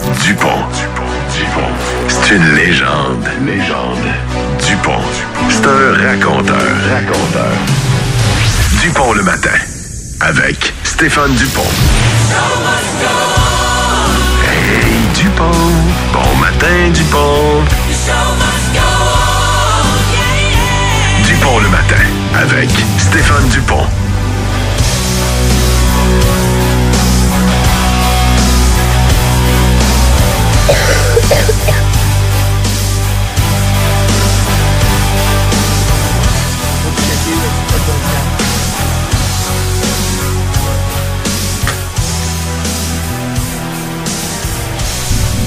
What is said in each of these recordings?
Dupont, Dupont. C'est une légende. Légende. Dupont, c'est un raconteur. Raconteur. Dupont le matin. Avec Stéphane Dupont. Hey Dupont. Bon matin Dupont. Dupont le matin. Avec Stéphane Dupont.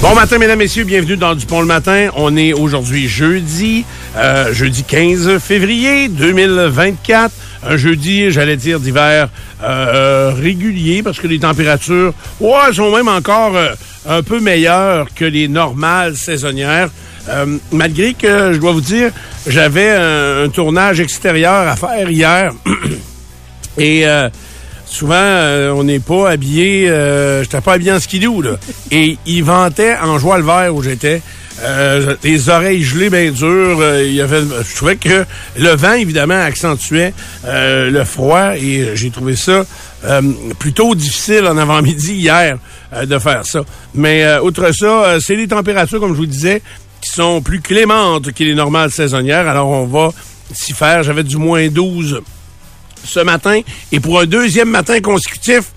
Bon matin, mesdames, messieurs, bienvenue dans Dupont le matin. On est aujourd'hui jeudi, euh, jeudi 15 février 2024. Un jeudi, j'allais dire, d'hiver euh, régulier parce que les températures, ouais, sont même encore euh, un peu meilleures que les normales saisonnières. Euh, malgré que, je dois vous dire, j'avais un, tournage extérieur à faire hier. Et euh, souvent, euh, on n'est pas habillé. Euh, j'étais pas habillé en skidoo, là. Et il ventait en joie le vert où j'étais. Les oreilles gelées bien dures. il avait, je trouvais que le vent, évidemment, accentuait le froid et j'ai trouvé ça euh, plutôt difficile en avant-midi hier euh, de faire ça. Mais euh, outre ça, euh, c'est les températures, comme je vous disais, qui sont plus clémentes que les normales saisonnières. Alors, on va s'y faire. J'avais du moins 12 ce matin. Et pour un deuxième matin consécutif,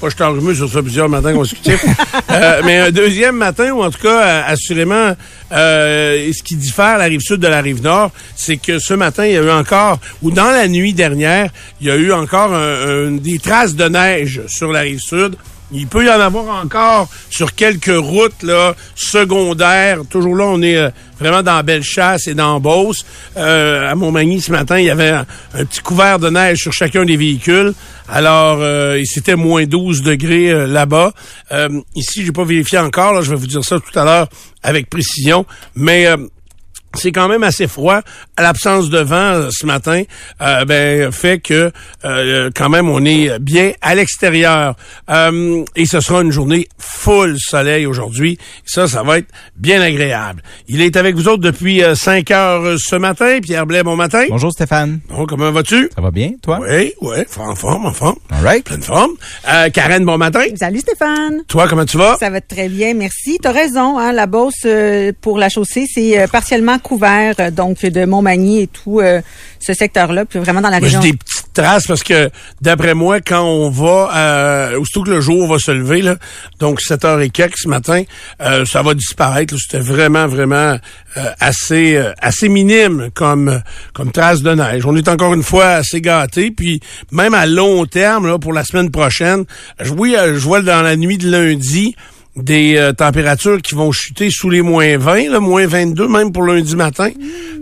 pas je t'enrhumeux sur ça plusieurs matins consécutifs, euh, mais un deuxième matin, ou en tout cas, euh, assurément, euh, ce qui diffère la rive sud de la rive nord, c'est que ce matin, il y a eu encore, ou dans la nuit dernière, il y a eu encore un- un- des traces de neige sur la rive sud. Il peut y en avoir encore sur quelques routes secondaires. Toujours là, on est euh, vraiment dans Bellechasse et dans Beauce. Euh, à Montmagny, ce matin, il y avait un, petit couvert de neige sur chacun des véhicules. Alors, euh, c'était moins 12 degrés euh, là-bas. Euh, ici, j'ai pas vérifié encore. Je vais vous dire ça tout à l'heure avec précision. Mais... c'est quand même assez froid. À l'absence de vent euh, ce matin, euh, ben, fait que euh, quand même on est bien à l'extérieur. Euh, et ce sera une journée full soleil aujourd'hui. Ça, ça va être bien agréable. Il est avec vous autres depuis 5 heures euh, ce matin. Pierre Blais, bon matin. Bonjour Stéphane. Bon, comment vas-tu? Ça va bien, toi? Oui, oui, en forme, en forme. All right. Pleine forme. Euh, Karen, bon matin. Salut Stéphane. Toi, comment tu vas? Ça va très bien, merci. T'as raison, hein, la euh, pour la chaussée, c'est euh, partiellement couvert, euh, donc de Montmagny et tout euh, ce secteur-là, puis vraiment dans la J'ai région. des petites traces parce que, d'après moi, quand on va, euh, aussitôt que le jour va se lever, là, donc 7 heures et quelques ce matin, euh, ça va disparaître. C'était vraiment, vraiment euh, assez euh, assez minime comme comme trace de neige. On est encore une fois assez gâtés. Puis même à long terme, là, pour la semaine prochaine, je, oui, euh, je vois dans la nuit de lundi des euh, températures qui vont chuter sous les moins 20, là, moins 22 même pour lundi matin.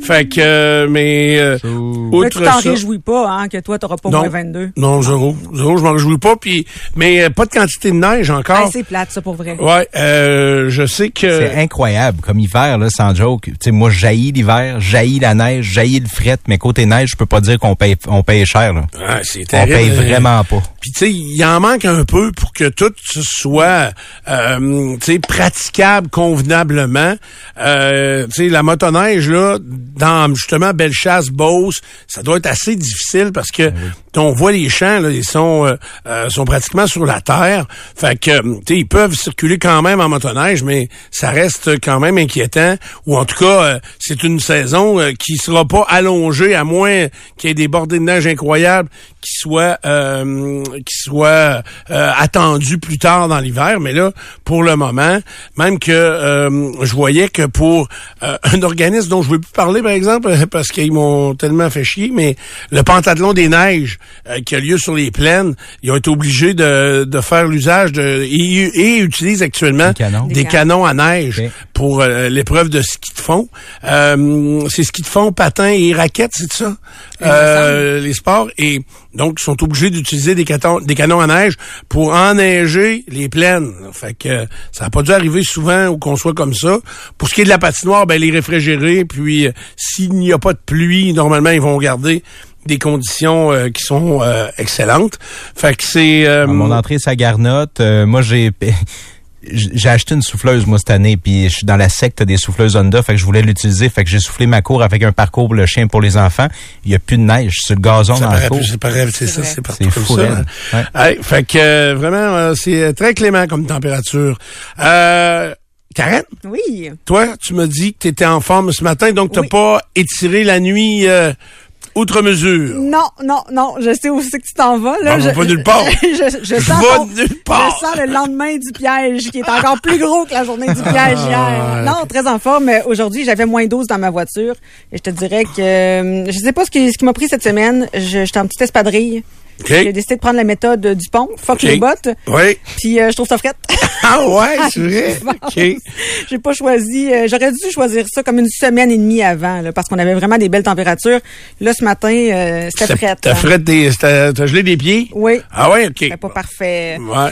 Fait que, euh, mais euh, Mais outre tu t'en réjouis pas, hein, que toi, t'auras pas moins 22. non, zéro. Zéro, je m'en réjouis pas. Puis, mais euh, pas de quantité de neige encore. Ah, c'est plate, ça, pour vrai. ouais, euh, je sais que... C'est incroyable, comme hiver, là, sans joke. Tu sais, moi, jaillis l'hiver, jaillis la neige, jaillis le fret, mais côté neige, je peux pas dire qu'on paye, on paye cher, là. Ouais, c'est On terrible. paye vraiment pas. Puis tu sais, il en manque un peu pour que tout soit euh, sais praticable convenablement. Euh, la motoneige là dans justement Bellechasse, Beauce, ça doit être assez difficile parce que on voit les champs là, ils sont euh, euh, sont pratiquement sur la terre. Fait que sais ils peuvent circuler quand même en motoneige mais ça reste quand même inquiétant ou en tout cas euh, c'est une saison euh, qui sera pas allongée à moins qu'il y ait des bordées de neige incroyables qui soit euh, qui soit euh, attendu plus tard dans l'hiver. Mais là, pour le moment, même que euh, je voyais que pour euh, un organisme dont je veux plus parler, par exemple, parce qu'ils m'ont tellement fait chier, mais le pantalon des neiges euh, qui a lieu sur les plaines, ils ont été obligés de, de faire l'usage de et, et utilisent actuellement Des canons. des canons à neige pour euh, l'épreuve de ski de fond. Euh, c'est ski de fond, patin et raquettes, c'est ça? Euh, les sports. Et donc, ils sont obligés d'utiliser des, canons, des canons à neige pour enneiger les plaines. Fait que ça n'a pas dû arriver souvent ou qu'on soit comme ça. Pour ce qui est de la patinoire, ben, les réfrigérer. Puis, euh, s'il n'y a pas de pluie, normalement, ils vont garder des conditions euh, qui sont euh, excellentes. Fait que c'est... euh, mon entrée sa garnotte, euh, moi j'ai j'ai acheté une souffleuse moi cette année puis je suis dans la secte des souffleuses Honda fait que je voulais l'utiliser fait que j'ai soufflé ma cour avec un parcours pour le chien pour les enfants il y a plus de neige sur le gazon Ça dans la cour c'est pareil, c'est ça, c'est partout C'est comme fou, ça. hein? Hey, fait que euh, vraiment, euh, c'est très clément comme température. Euh, Karen, Oui. toi, tu m'as dit que tu étais en forme ce matin, donc tu Oui. pas étiré la nuit euh, outre mesure. Non, non, non. Je sais où c'est que tu t'en vas. Là. Ben, je, pas nulle part. je, je, Je sens ton- nulle part. Je sens le lendemain du piège qui est encore plus gros que la journée du piège Ah, hier. Non, très en forme. mais Aujourd'hui, j'avais moins 12 dans ma voiture. Et je te dirais que euh, je sais pas ce qui, ce qui m'a pris cette semaine. J'étais en petite espadrille. J'ai décidé de prendre la méthode du pont. Fuck OK. les bottes. Oui. Puis euh, je trouve ça frette. Ah ouais, c'est vrai? OK. J'ai pas choisi. euh, J'aurais dû choisir ça comme une semaine et demie avant, là, parce qu'on avait vraiment des belles températures. Là, ce matin, euh, c'était frette. T'as hein. frette des, t'as gelé des pieds? Oui. Ah ouais, OK. C'était pas parfait. Ouais.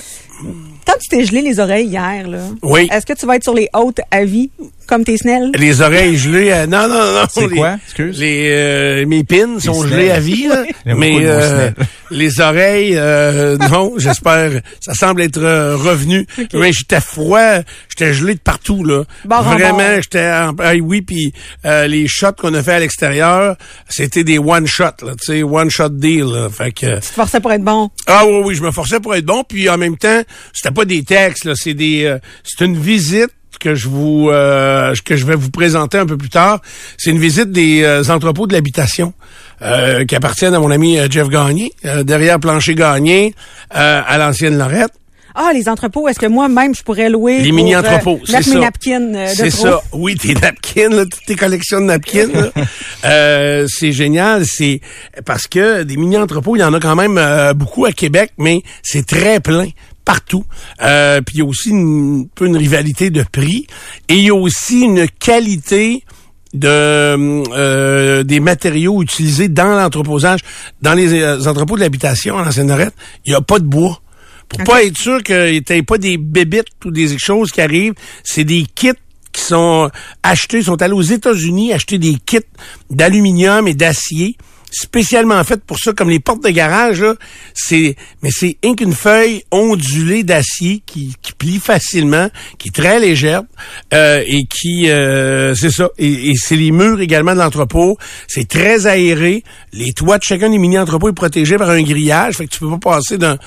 Quand tu t'es gelé les oreilles hier, là, Oui. est-ce que tu vas être sur les hautes à vie, comme tes snelles? Les oreilles gelées. euh, non, non, non. C'est quoi? Excuse. Les, euh, mes pins sont snelles. gelés à vie, là. Mais euh, les oreilles, euh, non, j'espère. Ça semble être euh, revenu. Mais j'étais froid, j'étais gelé de partout, là. Vraiment, j'étais... en- Ah oui, puis euh, les shots qu'on a fait à l'extérieur, c'était des one-shot, là, tu sais, one-shot deal, là. Fait que... Tu te forçais pour être bon. Ah oui, oui, je me forçais pour être bon, puis en même temps, c'était pas des textes, là, c'est des, euh, c'est une visite que je vous, euh, que je vais vous présenter un peu plus tard. C'est une visite des euh, entrepôts de l'habitation euh, qui appartiennent à mon ami euh, Jeff Gagné, euh, derrière Plancher Gagné, euh, à l'ancienne Lorette. Ah, les entrepôts, est-ce que moi-même, je pourrais louer Les mini-entrepôts, euh, c'est ça. mes napkins euh, C'est ça. Oui, tes napkins, là, toutes tes collections de napkins. Euh, c'est génial. C'est parce que des mini-entrepôts, il y en a quand même euh, beaucoup à Québec, mais c'est très plein partout. Euh, puis il y a aussi une, peu une rivalité de prix. Et il y a aussi une qualité de euh, des matériaux utilisés dans l'entreposage. Dans les euh, entrepôts de l'habitation en ancienne Lorette, il n'y a pas de bois. Pour pas être sûr qu'il n'y ait pas des bébites ou des choses qui arrivent, c'est des kits qui sont achetés, sont allés aux États-Unis acheter des kits d'aluminium et d'acier spécialement faites pour ça, comme les portes de garage, c'est, mais c'est rien qu'une feuille ondulée d'acier qui, qui plie facilement, qui est très légère, euh, et qui, euh, c'est ça, et, et c'est les murs également de l'entrepôt, c'est très aéré, les toits de chacun des mini-entrepôts est protégé par un grillage, fait que tu peux pas passer d'un,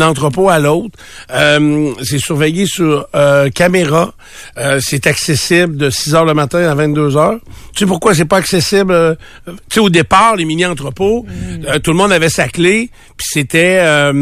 entrepôt à l'autre, euh, c'est surveillé sur euh, caméra, euh, c'est accessible de 6 heures le matin à 22 heures. Tu sais pourquoi c'est pas accessible? euh, tu sais, au départ, les mini-entrepôts, euh, tout le monde avait sa clé, puis c'était... euh,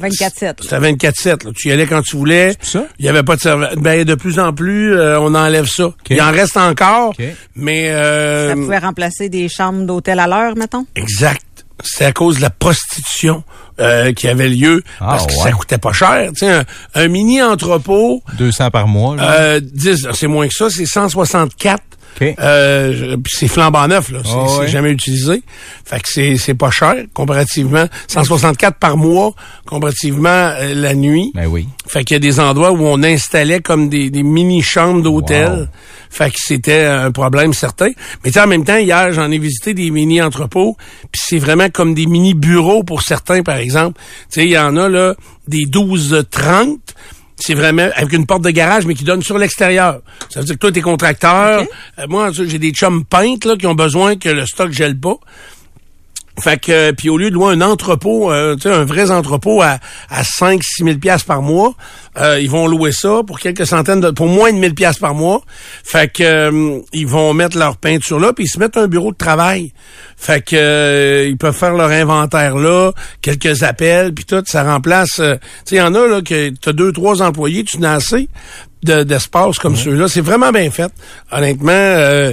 24/7. C'était 24-7. là. Tu y allais quand tu voulais. ça? Il y avait pas de serveur. Ben, de plus en plus, euh, on enlève ça. Il en reste encore, mais... euh, Ça pouvait remplacer des chambres d'hôtel à l'heure, mettons? Exact. C'est à cause de la prostitution euh, qui avait lieu Ah, parce que ça ouais. coûtait pas cher. Tu sais, un, un mini entrepôt, 200 par mois. là. euh, 10, c'est moins que ça, c'est 164. Euh, c'est flambant neuf, là. C'est Ah ouais. jamais utilisé. Fait que c'est, c'est pas cher comparativement. 164 par mois comparativement euh, la nuit. Ben oui. Fait qu'il y a des endroits où on installait comme des, des mini-chambres d'hôtel. Wow. Fait que c'était un problème certain. Mais tu sais, en même temps, hier, j'en ai visité des mini-entrepôts, puis c'est vraiment comme des mini-bureaux pour certains, par exemple. Tu sais, il y en a, là, des 12-30. C'est vraiment avec une porte de garage, mais qui donne sur l'extérieur. Ça veut dire que toi, t'es contracteur. Euh, moi, j'ai des chums peintes là, qui ont besoin que le stock gèle pas. Fait que euh, puis au lieu de louer un entrepôt, euh, tu sais, un vrai entrepôt à, à 5 6 000 pièces par mois, euh, ils vont louer ça pour quelques centaines de, pour moins de 1000 pièces par mois. Fait que euh, ils vont mettre leur peinture là, puis ils se mettent un bureau de travail. Fait que euh, ils peuvent faire leur inventaire là, quelques appels, puis tout, ça remplace. euh, tu sais, il y en a là que t'as deux, trois employés, tu n'as assez de- d'espace comme ceux-là. C'est vraiment bien fait. Honnêtement, euh,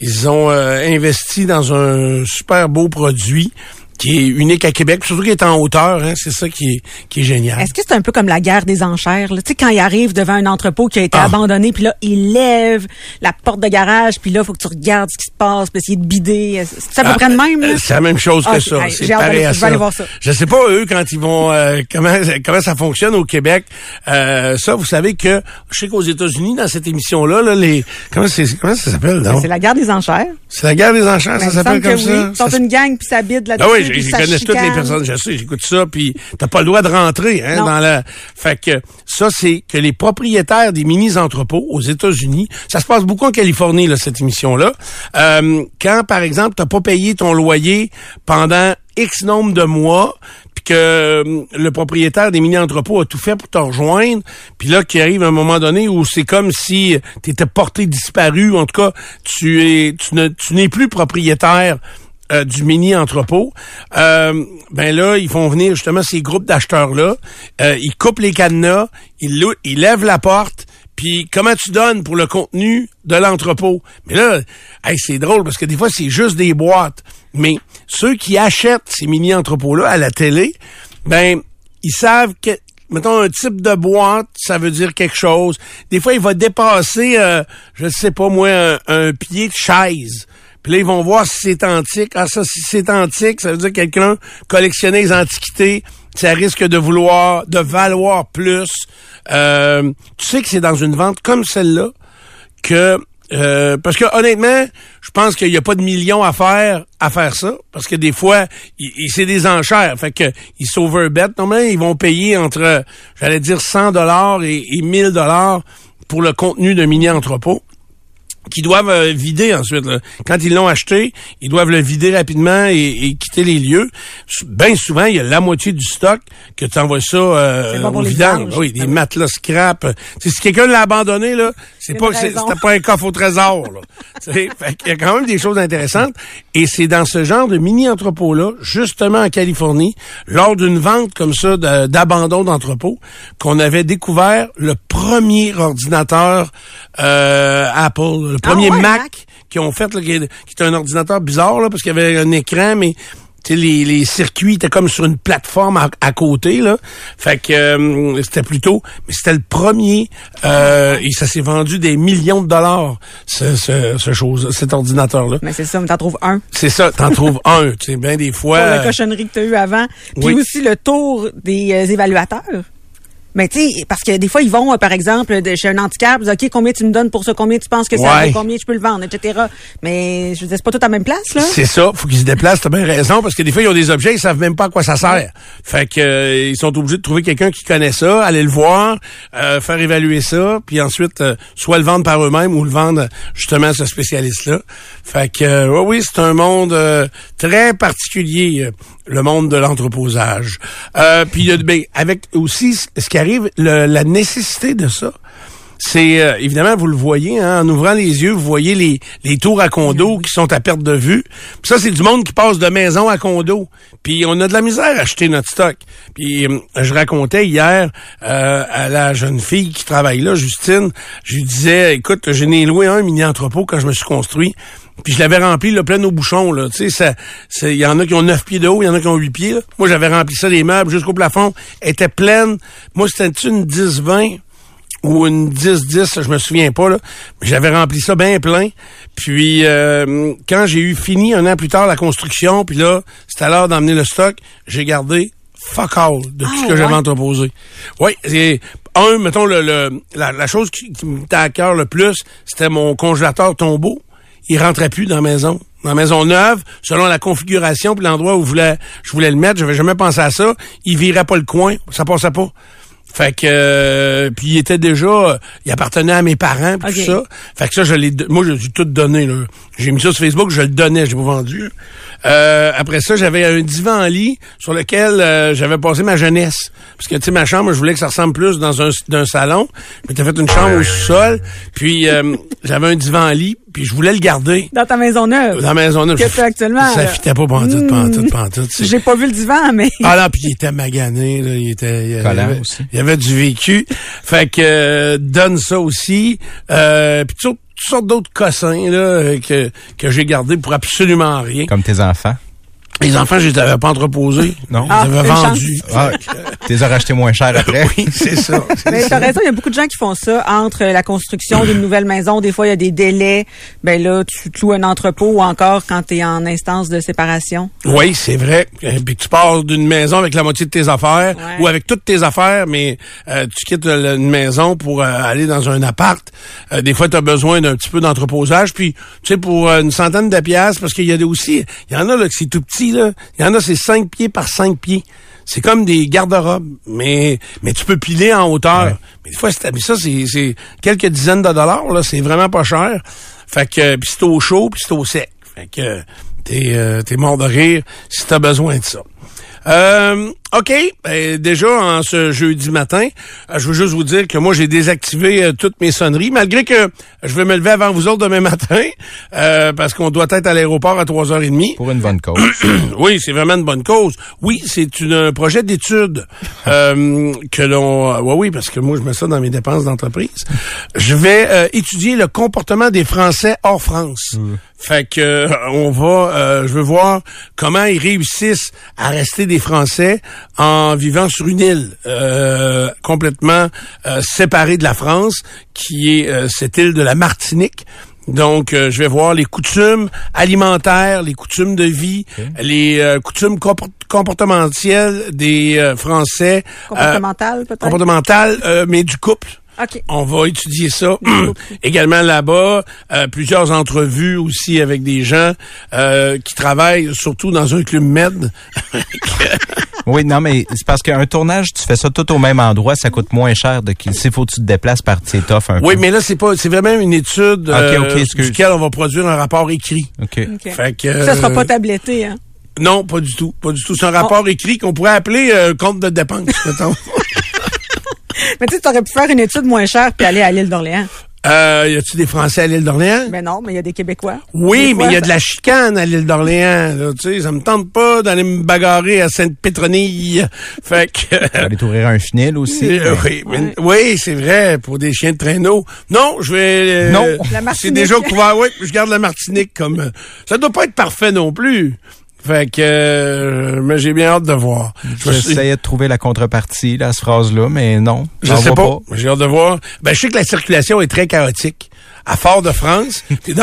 ils ont investi dans un super beau produit qui est unique à Québec, surtout qui est en hauteur. Hein, c'est ça qui est, qui est génial. Est-ce que c'est un peu comme la guerre des enchères? là? Tu sais, quand il arrive devant un entrepôt qui a été Ah. abandonné, puis là, il lève la porte de garage, puis là, il faut que tu regardes ce qui se passe, puis essayer de bider. C'est à peu près de même, là? Euh, C'est la même chose que ça. c'est pareil je vais aller voir ça. Je sais pas eux quand ils vont euh, comment comment ça fonctionne au Québec. Euh, ça, vous savez que je sais qu'aux États-Unis dans cette émission là, les comment ça s'appelle non? C'est la guerre des enchères. C'est la guerre des enchères, Ben, ça s'appelle comme que ça. oui. Ils Ça sont une gang, puis ça bide là-dessus. Je connais toutes les personnes, je sais, j'écoute ça, puis t'as pas le droit de rentrer hein, Non. dans la. Fait que ça, c'est que les propriétaires des mini-entrepôts aux États-Unis, ça se passe beaucoup en Californie, là, cette émission-là. Euh, quand, par exemple, t'as pas payé ton loyer pendant X nombre de mois, puis que euh, le propriétaire des mini-entrepôts a tout fait pour te rejoindre, puis là, qu'il arrive un moment donné où c'est comme si tu étais porté disparu, en tout cas, tu es, tu n'es plus propriétaire euh, du mini entrepôt, euh, ben là ils font venir justement ces groupes d'acheteurs là, ils coupent les cadenas, ils, lèvent la porte, puis comment tu donnes pour le contenu de l'entrepôt? Mais là, hey, c'est drôle parce que des fois c'est juste des boîtes, mais ceux qui achètent ces mini entrepôts là à la télé, ben ils savent que mettons un type de boîte, ça veut dire quelque chose. Des fois il va dépasser, euh, je sais pas moi, un pied de chaise. Puis là, ils vont voir si c'est antique. Ah, ça, si c'est antique, ça veut dire que quelqu'un collectionnait les antiquités. Ça risque de vouloir, de valoir plus. Euh, tu sais que c'est dans une vente comme celle-là que euh, parce que honnêtement, je pense qu'il n'y a pas de millions à faire à faire ça parce que des fois, c'est des enchères, fait que ils s'overbettent. Normalement, ils vont payer entre, j'allais dire 100 dollars et, et 1000 dollars pour le contenu d'un mini entrepôt qui doivent euh, vider ensuite. là. Quand ils l'ont acheté, ils doivent le vider rapidement et, et quitter les lieux. Bien souvent, il y a la moitié du stock que tu envoies ça euh, au vidange. Oui, des Ah matelas scrap. Tu sais, si quelqu'un l'a abandonné, là, c'est pas c'est- pas un coffre au trésor. Là. Fait qu'il y a quand même des choses intéressantes. Et c'est dans ce genre de mini-entrepôt-là, justement en Californie, lors d'une vente comme ça d'abandon d'entrepôt, qu'on avait découvert le premier ordinateur euh, Apple, le premier ouais, Mac, Mac? qui ont fait, là, qui, est un ordinateur bizarre, là, parce qu'il y avait un écran, mais les, les circuits étaient comme sur une plateforme à, à côté, là. Fait que euh, c'était plutôt... Mais c'était le premier, euh, et ça s'est vendu des millions de dollars, ce, ce, ce chose, cet ordinateur-là. Mais c'est ça, mais t'en trouves un. C'est ça, t'en trouves un, tu sais, bien des fois... Pour la cochonnerie que tu as eu avant. Puis oui. aussi le tour des euh, évaluateurs. Mais tu sais, parce que des fois, ils vont, euh, par exemple, de, chez un handicap, ils disent, OK, combien tu me donnes pour ça, combien tu penses que ça Ouais. vaut, combien je peux le vendre, etc. Mais je veux dire, c'est pas tout à la même place, là. C'est ça, faut qu'ils se déplacent, t'as bien raison, parce que des fois, ils ont des objets, ils savent même pas à quoi ça sert. Fait que euh, ils sont obligés de trouver quelqu'un qui connaît ça, aller le voir, euh, faire évaluer ça, puis ensuite, euh, soit le vendre par eux-mêmes ou le vendre justement à ce spécialiste-là. Fait que euh, oui, oui, c'est un monde euh, très particulier, euh, le monde de l'entreposage. Euh, ben, avec aussi ce qui arrive, la nécessité de ça c'est euh, évidemment vous le voyez hein, en ouvrant les yeux, vous voyez les, les tours à condo qui sont à perte de vue. Puis ça c'est du monde qui passe de maison à condo. Puis on a de la misère à acheter notre stock. Puis euh, je racontais hier euh, à la jeune fille qui travaille là, Justine, je lui disais écoute, je n'ai loué un mini entrepôt quand je me suis construit. Puis je l'avais rempli le plein au bouchon là, tu sais ça il y en a qui ont neuf pieds de haut, il y en a qui ont huit pieds. là. Moi j'avais rempli ça les meubles jusqu'au plafond, était pleine. Moi c'était une 10 20 ou une 10-10, je me souviens pas, là. J'avais rempli ça bien plein. Puis euh, quand j'ai eu fini un an plus tard la construction, puis là, c'était à l'heure d'emmener le stock, j'ai gardé fuck all de tout Ah, ce que j'avais entreposé. Oui, c'est un, mettons, le, le- la, la chose qui, qui me à cœur le plus, c'était mon congélateur tombeau. Il rentrait plus dans la maison. Dans la maison neuve, selon la configuration puis l'endroit où je voulais, je voulais le mettre, j'avais jamais pensé à ça. Il virait pas le coin, ça passait pas. Fait que euh, puis il était déjà il appartenait à mes parents puis Ok. tout ça. Fait que ça je l'ai moi j'ai tout donné là. J'ai mis ça sur Facebook, je le donnais, j'ai pas vendu. Euh, après ça, j'avais un divan lit sur lequel euh, j'avais passé ma jeunesse. Parce que tu sais ma chambre, je voulais que ça ressemble plus dans un d'un salon. Je m'étais fait une chambre au sous-sol, puis euh, j'avais un divan lit, puis je voulais le garder Dans ta maison neuve. dans la maison neuve. Que tu as actuellement, Ça fitait pas pantoute, pantoute, pantoute. tu sais. J'ai pas vu le divan, mais. Ah là, puis il était magané, là, il était il avait, aussi. il y avait du vécu. Fait que euh, donne ça aussi. Euh, puis toutes toutes sortes d'autres cossins là euh, que que j'ai gardés pour absolument rien. Comme tes enfants. Les enfants, je les avais pas entreposés. Non. Je Ah, les avais une vendus. Ah, tu les as rachetés moins cher après? Oui, c'est ça. Mais t'as raison, il y a beaucoup de gens qui font ça entre la construction d'une nouvelle maison. Des fois, il y a des délais. Ben là, tu loues un entrepôt ou encore quand tu es en instance de séparation. Oui, c'est vrai. Euh, Puis tu pars d'une maison avec la moitié de tes affaires Ouais. ou avec toutes tes affaires, mais euh, tu quittes une maison pour euh, aller dans un appart. Euh, des fois, tu as besoin d'un petit peu d'entreposage. Puis, tu sais, pour euh, une centaine de piastres, parce qu'il y a des aussi, il y en a là que c'est tout petit, là. Il y en a, c'est 5 pieds par 5 pieds. C'est comme des garde-robes, mais mais tu peux piler en hauteur. Mais des fois, mais ça, c'est, c'est quelques dizaines de dollars, là. C'est vraiment pas cher. Fait que, puis c'est au chaud, puis c'est au sec. Fait que t'es, euh, t'es mort de rire si t'as besoin de ça. Euh, OK. Ben, déjà, en ce jeudi matin, euh, je veux juste vous dire que moi, j'ai désactivé euh, toutes mes sonneries, malgré que je vais me lever avant vous autres demain matin, euh, parce qu'on doit être à l'aéroport à 3h30. Pour une bonne cause. Oui, c'est vraiment une bonne cause. Oui, c'est une- un projet d'étude euh, que l'on... Oui, oui, parce que moi, je mets ça dans mes dépenses d'entreprise. Je vais euh, étudier le comportement des Français hors France. Fait que euh, on va... euh, je veux voir comment ils réussissent à rester des Français en vivant sur une île euh, complètement euh, séparée de la France, qui est euh, cette île de la Martinique. Donc, euh, je vais voir les coutumes alimentaires, les coutumes de vie, les euh, coutumes compor- comportementales des euh, Français. Comportemental, euh, peut-être? comportementales, euh, mais du couple. OK. On va étudier ça également là-bas. Euh, plusieurs entrevues aussi avec des gens euh, qui travaillent surtout dans un club med. Oui, non, mais c'est parce qu'un tournage, tu fais ça tout au même endroit, ça coûte moins cher de qu'il s'il faut que tu te déplaces par tes un oui, peu. mais là c'est pas, c'est vraiment une étude euh, ok, excuse. duquel on va produire un rapport écrit. OK. OK. Fait que, Ça sera euh, pas tabletté, hein? Non, pas du tout, pas du tout. C'est un rapport écrit qu'on pourrait appeler euh, compte de dépenses, mettons. Mais tu sais, t'aurais pu faire une étude moins chère puis aller à l'île d'Orléans. Euh, y a-tu des Français à l'île d'Orléans? Ben non, mais il y a des Québécois. Oui, mais il y a de la chicane à l'île d'Orléans. là, Tu sais, ça me tente pas d'aller me bagarrer à Sainte-Pétronille. Fait que... Aller t'ouvrir un chenil aussi. Euh, mais- oui, mais- oui, c'est vrai, pour des chiens de traîneau. Non, je vais... euh, Non. La C'est Martinique. déjà couvert. Oui, je garde la Martinique comme... euh, ça doit pas être parfait non plus. Fait que... euh, mais j'ai bien hâte de voir. Je J'essayais de trouver la contrepartie là, à cette phrase-là, mais non. Je sais vois pas. J'ai hâte de voir. Ben, je sais que la circulation est très chaotique. À Fort-de-France. c'est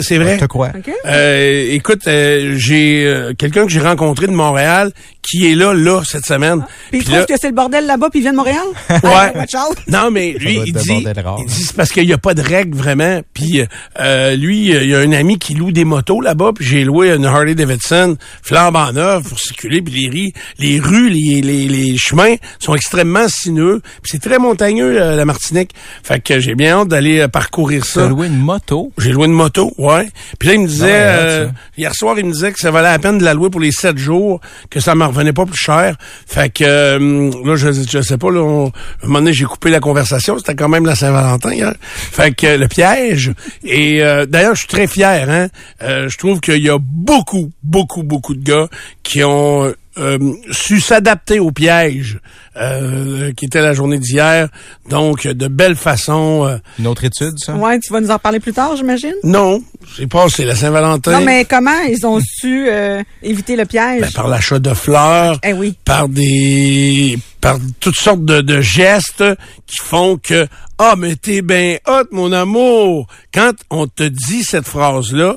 c'est vrai. Je te crois. OK. Euh, écoute, euh, j'ai euh, quelqu'un que j'ai rencontré de Montréal qui est là, là, cette semaine. Puis il Puis trouve là- que c'est le bordel là-bas puis il vient de Montréal? Ouais. Ah, watch out. Non, mais lui, il dit, il c'est parce qu'il n'y a pas de règles vraiment. Puis euh, lui, il y a un ami qui loue des motos là-bas. Puis j'ai loué une Harley Davidson flambant neuve pour circuler. Puis les, rues, les, les, les chemins sont extrêmement sinueux. Puis c'est très montagneux, la Martinique. Fait que j'ai bien hâte d'aller parcourir Tu as ça. loué une moto. J'ai loué une moto, ouais. Puis là, il me disait, Non, euh, hier soir, il me disait que ça valait la peine de la louer pour les sept jours, que ça me revenait pas plus cher. Fait que, euh, là, je, je sais pas, là, on- un moment donné, j'ai coupé la conversation. C'était quand même la Saint-Valentin, hier. Fait que, euh, le piège. Et euh, d'ailleurs, je suis très fier, hein. Euh, je trouve qu'il y a beaucoup, beaucoup, beaucoup de gars qui ont euh, su s'adapter au piège euh, qui était la journée d'hier. Donc, de belle façon. euh, Une autre étude, ça? Ouais, tu vas nous en parler plus tard, j'imagine? non, c'est pas, c'est la Saint-Valentin. Non, mais comment ils ont su euh, éviter le piège? Ben, par l'achat de fleurs, Eh oui. par des par toutes sortes de, de gestes qui font que ah mais t'es bien hot mon amour. Quand on te dit cette phrase là,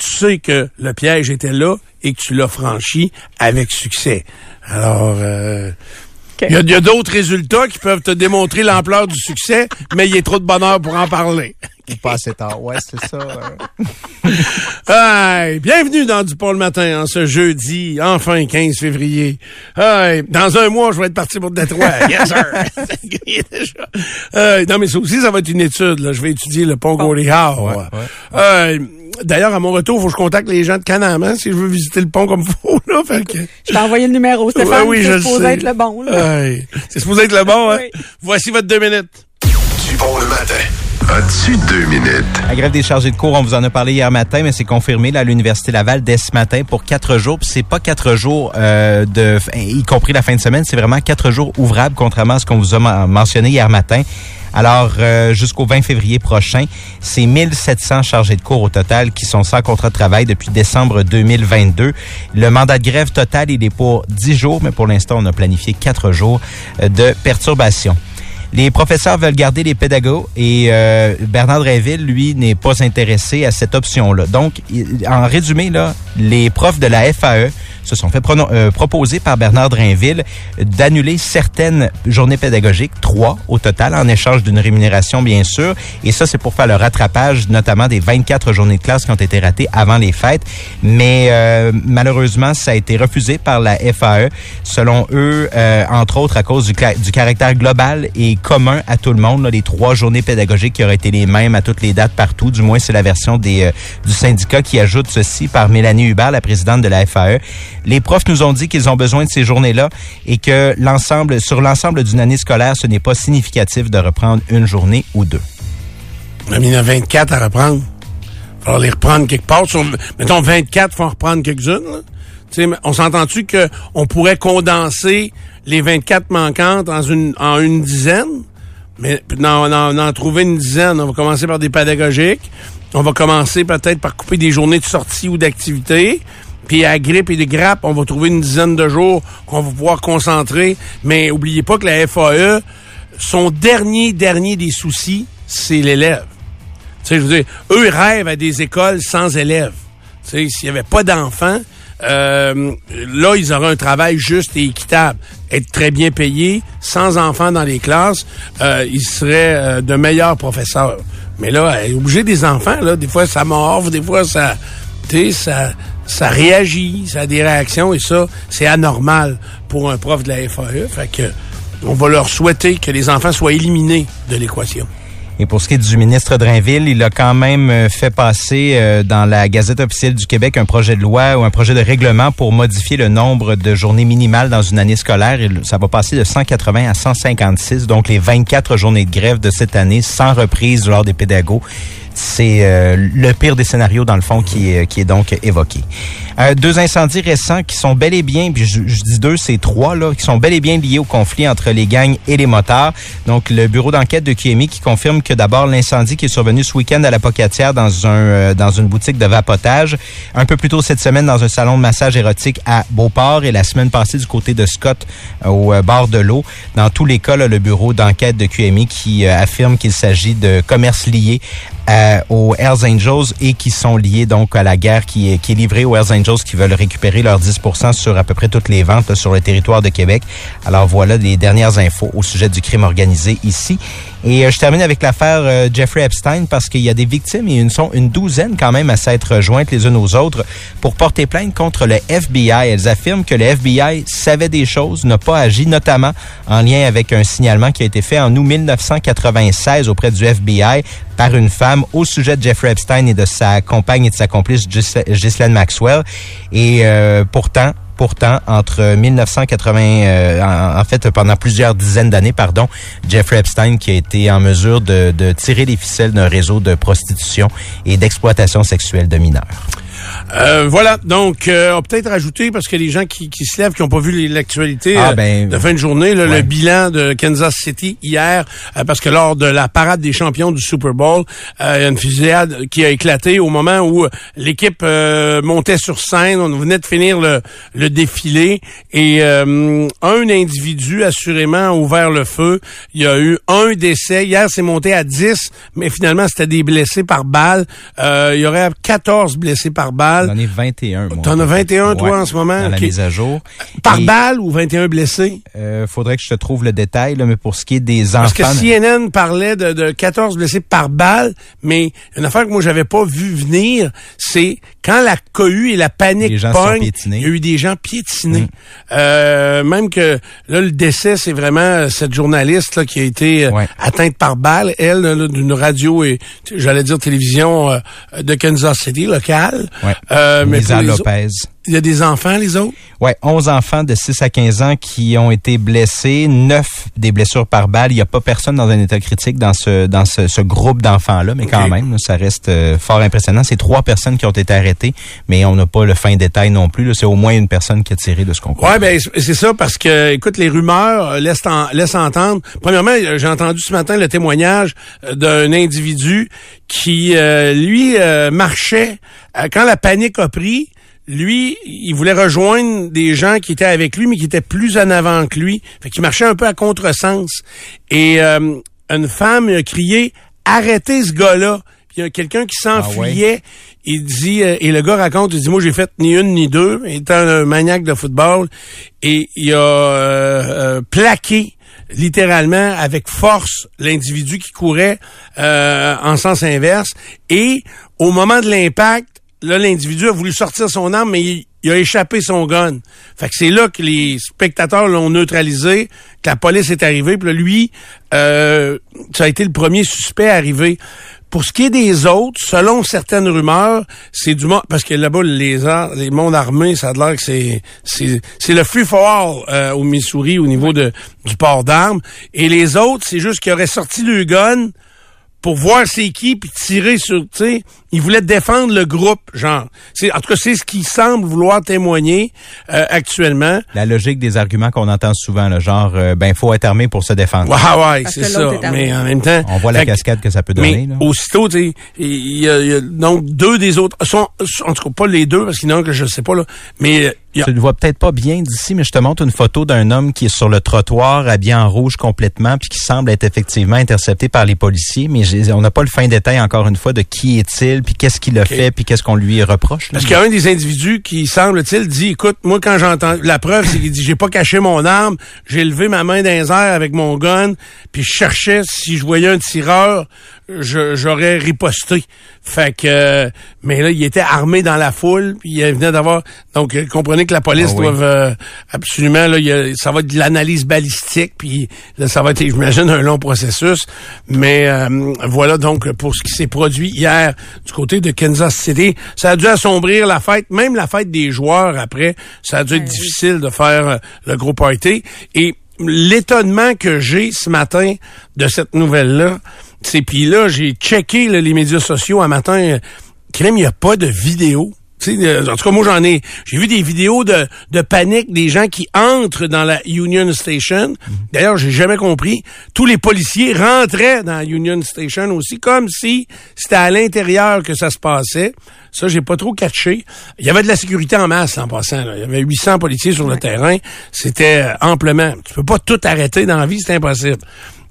tu sais que le piège était là et que tu l'as franchi avec succès. Alors euh, il y a, d'autres résultats qui peuvent te démontrer l'ampleur du succès, mais il y a trop de bonheur pour en parler. Pas assez tard. Ouais, c'est ça. Hey, bienvenue dans Du Pont le matin en ce jeudi, enfin 15 février. Hey, dans un mois, je vais être parti pour Détroit. yes, sir. Hey, non, mais ça aussi, ça va être une étude. Là. Je vais étudier le pont Gordie Howe. Hey, D'ailleurs, à mon retour, il faut que je contacte les gens de Canam hein, si je veux visiter le pont comme faut. Là, fait que... Je t'ai envoyé le numéro, Stéphane. Ouais, oui, je c'est supposé sais. être le bon. C'est supposé être le bon, hein? Oui. Voici votre deux minutes. Du bon le matin. As-tu deux minutes? La grève des chargés de cours, on vous en a parlé hier matin, mais c'est confirmé là, à l'Université Laval dès ce matin pour quatre jours. Puis c'est pas quatre jours euh, de, y compris la fin de semaine, c'est vraiment quatre jours ouvrables, contrairement à ce qu'on vous a men- mentionné hier matin. Alors, euh, jusqu'au 20 février prochain, c'est 1700 chargés de cours au total qui sont sans contrat de travail depuis décembre 2022. Le mandat de grève total, il est pour 10 jours, mais pour l'instant, on a planifié quatre jours euh, de perturbation. Les professeurs veulent garder les pédagogues et euh, Bernard Drinville, lui, n'est pas intéressé à cette option-là. Donc, en résumé, là, les profs de la FAE se sont fait euh, proposer par Bernard Drinville d'annuler certaines journées pédagogiques, trois au total, en échange d'une rémunération, bien sûr. Et ça, c'est pour faire le rattrapage, notamment des 24 journées de classe qui ont été ratées avant les fêtes. Mais euh, malheureusement, ça a été refusé par la FAE, selon eux, euh, entre autres à cause du, du caractère global et commun à tout le monde. les trois journées pédagogiques qui auraient été les mêmes à toutes les dates partout. Du moins, c'est la version des, euh, du syndicat qui ajoute ceci par Mélanie Hubert, la présidente de la FAE. Les profs nous ont dit qu'ils ont besoin de ces journées-là et que l'ensemble, sur l'ensemble d'une année scolaire, ce n'est pas significatif de reprendre une journée ou deux. On a mis 24 à reprendre. Il va falloir les reprendre quelque part. Sur, mettons 24, il faut en reprendre quelques-unes. On s'entend-tu qu'on pourrait condenser les 24 manquantes en une, en une dizaine? Mais non, non, en trouver une dizaine. On va commencer par des pédagogiques. On va commencer peut-être par couper des journées de sortie ou d'activité. Puis à grippe et des grappes, on va trouver une dizaine de jours qu'on va pouvoir concentrer. Mais oubliez pas que la FAE, son dernier, dernier des soucis, c'est l'élève. Tu sais, je veux dire, eux, rêvent à des écoles sans élèves. Tu sais, s'il n'y avait pas d'enfants, euh, là, ils auraient un travail juste et équitable. Être très bien payés, sans enfants dans les classes, euh, ils seraient euh, de meilleurs professeurs. Mais là, obligé des enfants, là, des fois, ça morve, des fois, ça, tu ça, ça réagit, ça a des réactions, et ça, c'est anormal pour un prof de la FAE. Fait que, on va leur souhaiter que les enfants soient éliminés de l'équation. Et pour ce qui est du ministre Drainville, il a quand même euh, fait passer euh, dans la Gazette officielle du Québec un projet de loi ou un projet de règlement pour modifier le nombre de journées minimales dans une année scolaire. Ça va passer de 180 à 156, donc les 24 journées de grève de cette année sans reprise lors des pédagogues. C'est euh, le pire des scénarios, dans le fond, qui est donc évoqué. Euh, deux incendies récents qui sont bel et bien, puis je, dis deux, c'est trois, là, qui sont bel et bien liés au conflit entre les gangs et les motards. Donc, le bureau d'enquête de QMI qui confirme que d'abord, l'incendie qui est survenu ce week-end à la Pocatière dans, un, euh, dans une boutique de vapotage, un peu plus tôt cette semaine dans un salon de massage érotique à Beauport et la semaine passée du côté de Scott euh, au euh, bord de l'eau. Dans tous les cas, là, le bureau d'enquête de QMI qui affirme qu'il s'agit de commerces liés euh, aux Hells Angels et qui sont liés donc à la guerre qui est, qui est livrée aux Hells Angels qui veulent récupérer leurs 10 sur à peu près toutes les ventes sur le territoire de Québec. Alors voilà les dernières infos au sujet du crime organisé ici. Et euh, je termine avec l'affaire euh, Jeffrey Epstein parce qu'il y a des victimes et ils sont une douzaine quand même à s'être jointes les unes aux autres pour porter plainte contre le FBI. Elles affirment que le FBI savait des choses, n'a pas agi, notamment en lien avec un signalement qui a été fait en août 1996 auprès du FBI par une femme au sujet de Jeffrey Epstein et de sa compagne et de sa complice Ghislaine Maxwell. Et euh, pourtant, Pourtant, entre 1980, euh, en, fait, pendant plusieurs dizaines d'années, pardon, Jeffrey Epstein qui a été en mesure de, de tirer les ficelles d'un réseau de prostitution et d'exploitation sexuelle de mineurs. Euh, voilà, donc euh, on va peut-être rajouter, parce que les gens qui, qui se lèvent, qui n'ont pas vu l'actualité Ah, euh, ben, de fin de journée, là, ouais. le bilan de Kansas City hier, euh, parce que lors de la parade des champions du Super Bowl, euh, il y a une fusillade qui a éclaté au moment où l'équipe euh, montait sur scène, on venait de finir le, le défilé, et euh, un individu assurément a ouvert le feu. Il y a eu un décès. Hier, c'est monté à 10, mais finalement, c'était des blessés par balle. Euh, il y aurait 14 blessés par par balle. J'en ai 21, moi. T'en as 21, toi, Ouais, en ce moment? Dans la mise à jour. Par Et, balle ou 21 blessés? euh, faudrait que je te trouve le détail, là, mais pour ce qui est des Parce que enfants... CNN parlait de, de 14 blessés par balle, mais une affaire que moi j'avais pas vu venir, c'est quand la cohue et la panique pognent, il y a eu des gens piétinés. Euh, même que là le décès, c'est vraiment euh, cette journaliste là, qui a été euh, Ouais. atteinte par balle, elle d'une radio et j'allais dire télévision euh, de Kansas City locale. Ouais. Euh, mais Lisa autres- Lopez. Il y a des enfants les autres? Ouais, 11 enfants de 6 à 15 ans qui ont été blessés, 9 des blessures par balle. Il n'y a pas personne dans un état critique dans ce dans ce, ce groupe d'enfants-là, mais quand même, ça reste euh, fort impressionnant. C'est trois personnes qui ont été arrêtées, mais on n'a pas le fin détail non plus. C'est au moins une personne qui a tiré de ce concours. Ouais, ben c'est ça parce que écoute les rumeurs euh, laissent en- laissent entendre. Premièrement, euh, j'ai entendu ce matin le témoignage d'un individu qui euh, lui euh, marchait quand la panique a pris. Lui, il voulait rejoindre des gens qui étaient avec lui, mais qui étaient plus en avant que lui. Fait qu'il marchait un peu à contresens. Et euh, une femme a crié Arrêtez ce gars-là. Puis il y a quelqu'un qui s'enfuyait. Il dit euh, et le gars raconte, il dit moi j'ai fait ni une ni deux, étant un maniaque de football et il a euh, euh, plaqué littéralement avec force l'individu qui courait euh, en sens inverse et au moment de l'impact, là l'individu a voulu sortir son arme mais il, a échappé son gun. Fait que c'est là que les spectateurs l'ont neutralisé, que la police est arrivée, puis là, lui, euh, ça a été le premier suspect arrivé. Pour ce qui est des autres, selon certaines rumeurs, c'est du monde parce que là-bas les ar- les mondes armés, ça a l'air que c'est c'est le free for all euh, au Missouri au niveau de du port d'armes et les autres, c'est juste qu'ils auraient sorti le gun pour voir c'est qui puis tirer sur sais ils voulaient défendre le groupe genre c'est en tout cas c'est ce qu'ils semblent vouloir témoigner euh, actuellement La logique des arguments qu'on entend souvent, le genre, euh, ben faut être armé pour se défendre. ouais ouais Parce c'est ça mais en même temps On voit la cascade que ça peut donner. mais là. aussitôt, tu sais, il y, a, il y a donc deux des autres sont, sont- en tout cas pas les deux parce qu'il y en a un que je sais pas là, mais euh, il y a, Tu le vois peut-être pas bien d'ici, mais je te montre une photo d'un homme qui est sur le trottoir, habillé en rouge complètement, puis qui semble être effectivement intercepté par les policiers. Mais j'ai- on n'a pas le fin détail encore une fois de qui est-il, puis qu'est-ce qu'il a fait, puis qu'est-ce qu'on lui reproche. là? Parce qu'il y a un des individus qui, semble-t-il, dit, écoute, moi, quand j'entends, la preuve, c'est qu'il dit, j'ai pas caché mon arme, j'ai levé ma main dans les airs avec mon gun, puis je cherchais, si je voyais un tireur, j'aurais riposté. Fait que, euh, mais là, il était armé dans la foule, puis il venait d'avoir, donc, euh, comprenez que la police Ah oui. doit euh, absolument, là, il y a- ça va être de l'analyse balistique, puis là, ça va être, j'imagine, un long processus. Mais euh, voilà donc pour ce qui s'est produit hier du côté de Kansas City. Ça a dû assombrir la fête, même la fête des joueurs après. Ça a dû être difficile de faire euh, le gros party. Et l'étonnement que j'ai ce matin de cette nouvelle-là, c'est puis là, j'ai checké là, les médias sociaux un matin. Crème, il n'y a pas de vidéo. Sais, euh, en tout cas, moi, j'en ai. J'ai vu des vidéos de, de panique des gens qui entrent dans la Union Station. D'ailleurs, j'ai jamais compris. Tous les policiers rentraient dans la Union Station aussi, comme si c'était à l'intérieur que ça se passait. Ça, j'ai pas trop catché. Il y avait de la sécurité en masse en passant. là. Il y avait 800 policiers sur le terrain. C'était euh, amplement. Tu peux pas tout arrêter dans la vie, c'est impossible.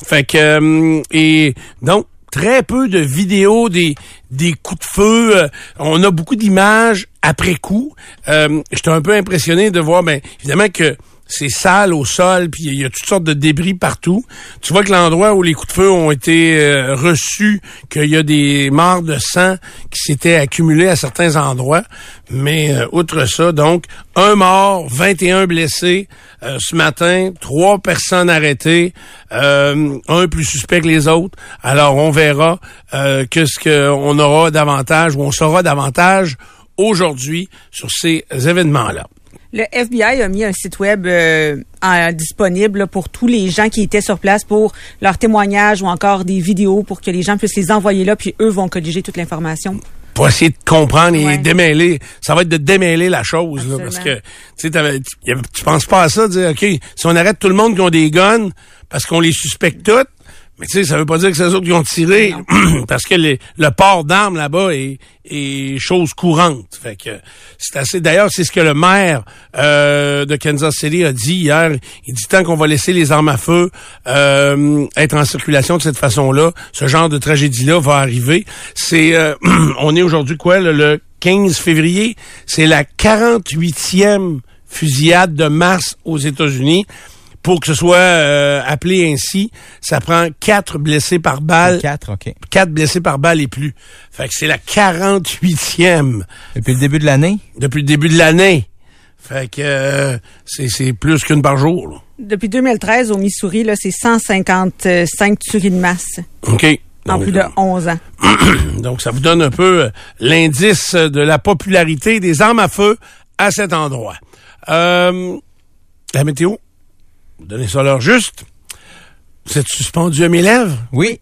Fait que euh, et donc très peu de vidéos des, des coups de feu. Euh, on a beaucoup d'images après coup. Euh, J'étais un peu impressionné de voir, ben, évidemment que c'est sale au sol, puis il y a toutes sortes de débris partout. Tu vois que l'endroit où les coups de feu ont été euh, reçus, qu'il y a des morts de sang qui s'étaient accumulés à certains endroits. Mais euh, outre ça, donc, un mort, 21 blessés euh, ce matin, trois personnes arrêtées, euh, un plus suspect que les autres. Alors, on verra qu'est-ce qu'on aura davantage, ou on saura davantage aujourd'hui sur ces événements-là. Le FBI a mis un site web euh, en- disponible pour tous les gens qui étaient sur place pour leurs témoignages ou encore des vidéos pour que les gens puissent les envoyer là, puis eux vont colliger toute l'information. pour essayer de comprendre et Ouais. démêler. Ça va être de démêler la chose, là, parce que tu penses pas à ça, de dire, OK, si on arrête tout le monde qui ont des guns parce qu'on les suspecte toutes, Mais tu sais, ça veut pas dire que c'est eux autres qui ont tiré, parce que les- le port d'armes là-bas est, est chose courante. Fait que c'est assez. D'ailleurs, c'est ce que le maire euh, de Kansas City a dit hier. Il dit tant qu'on va laisser les armes à feu euh, être en circulation de cette façon-là, ce genre de tragédie-là va arriver. C'est, euh, on est aujourd'hui quoi, le, le 15 février, c'est la 48e fusillade de masse aux États-Unis. Pour que ce soit euh, appelé ainsi, ça prend quatre blessés par balle, 4, OK. quatre blessés par balle et plus. Fait que c'est la 48e Depuis le début de l'année? depuis le début de l'année. Fait que euh, c'est c'est plus qu'une par jour. là. Depuis 2013, au Missouri, là, c'est 155 tueries de masse OK. en Donc, plus de 11 ans. Donc, ça vous donne un peu euh, l'indice de la popularité des armes à feu à cet endroit. Euh, la météo, donnez ça l'heure juste? Vous êtes suspendu à mes lèvres? Oui.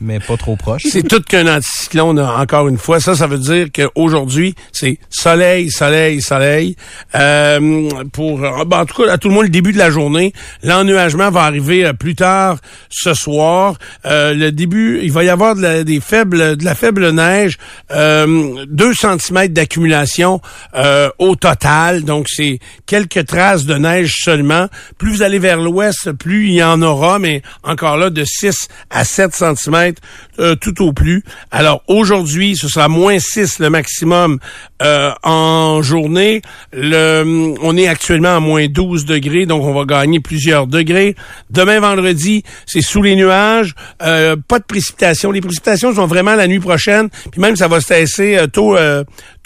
Mais pas trop proche. C'est tout qu'un anticyclone, encore une fois. Ça, ça veut dire qu'aujourd'hui, c'est soleil, soleil, soleil. Euh, pour, euh, ben, en tout cas, à tout le moins, le début de la journée. L'ennuagement va arriver euh, plus tard ce soir. Euh, le début, il va y avoir de la, des faibles, de la faible neige. Euh, 2 cm d'accumulation euh, au total. Donc, c'est quelques traces de neige seulement. Plus vous allez vers l'ouest, plus il y en aura, mais encore là, de 6 à 7 cm euh, tout au plus. Alors, aujourd'hui, ce sera moins 6 le maximum euh, en journée. On est actuellement à moins 12 degrés, donc on va gagner plusieurs degrés. Demain, vendredi, c'est sous les nuages. Euh, pas de précipitations. Les précipitations sont vraiment la nuit prochaine. Puis même, ça va se tasser tôt,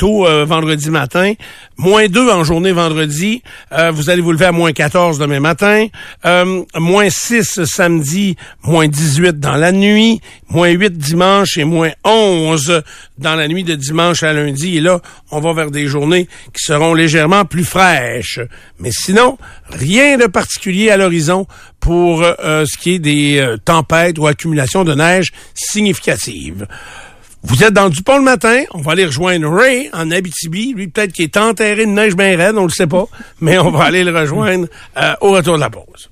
euh, vendredi matin. Moins 2 en journée vendredi. Euh, vous allez vous lever à moins 14 demain matin. Euh, moins 6 samedi. Moins 18 dans la nuit. Moins 8 dimanche et moins 11 dans la nuit de dimanche à lundi. Et là, on va vers des journées qui seront légèrement plus fraîches. Mais sinon, rien de particulier à l'horizon pour ce qui est des tempêtes ou accumulations de neige significatives. Vous êtes dans Dupont le matin, on va aller rejoindre Ray en Abitibi, lui peut-être qui est enterré de neige bien raide, on le sait pas, mais on va aller le rejoindre euh, au retour de la pause.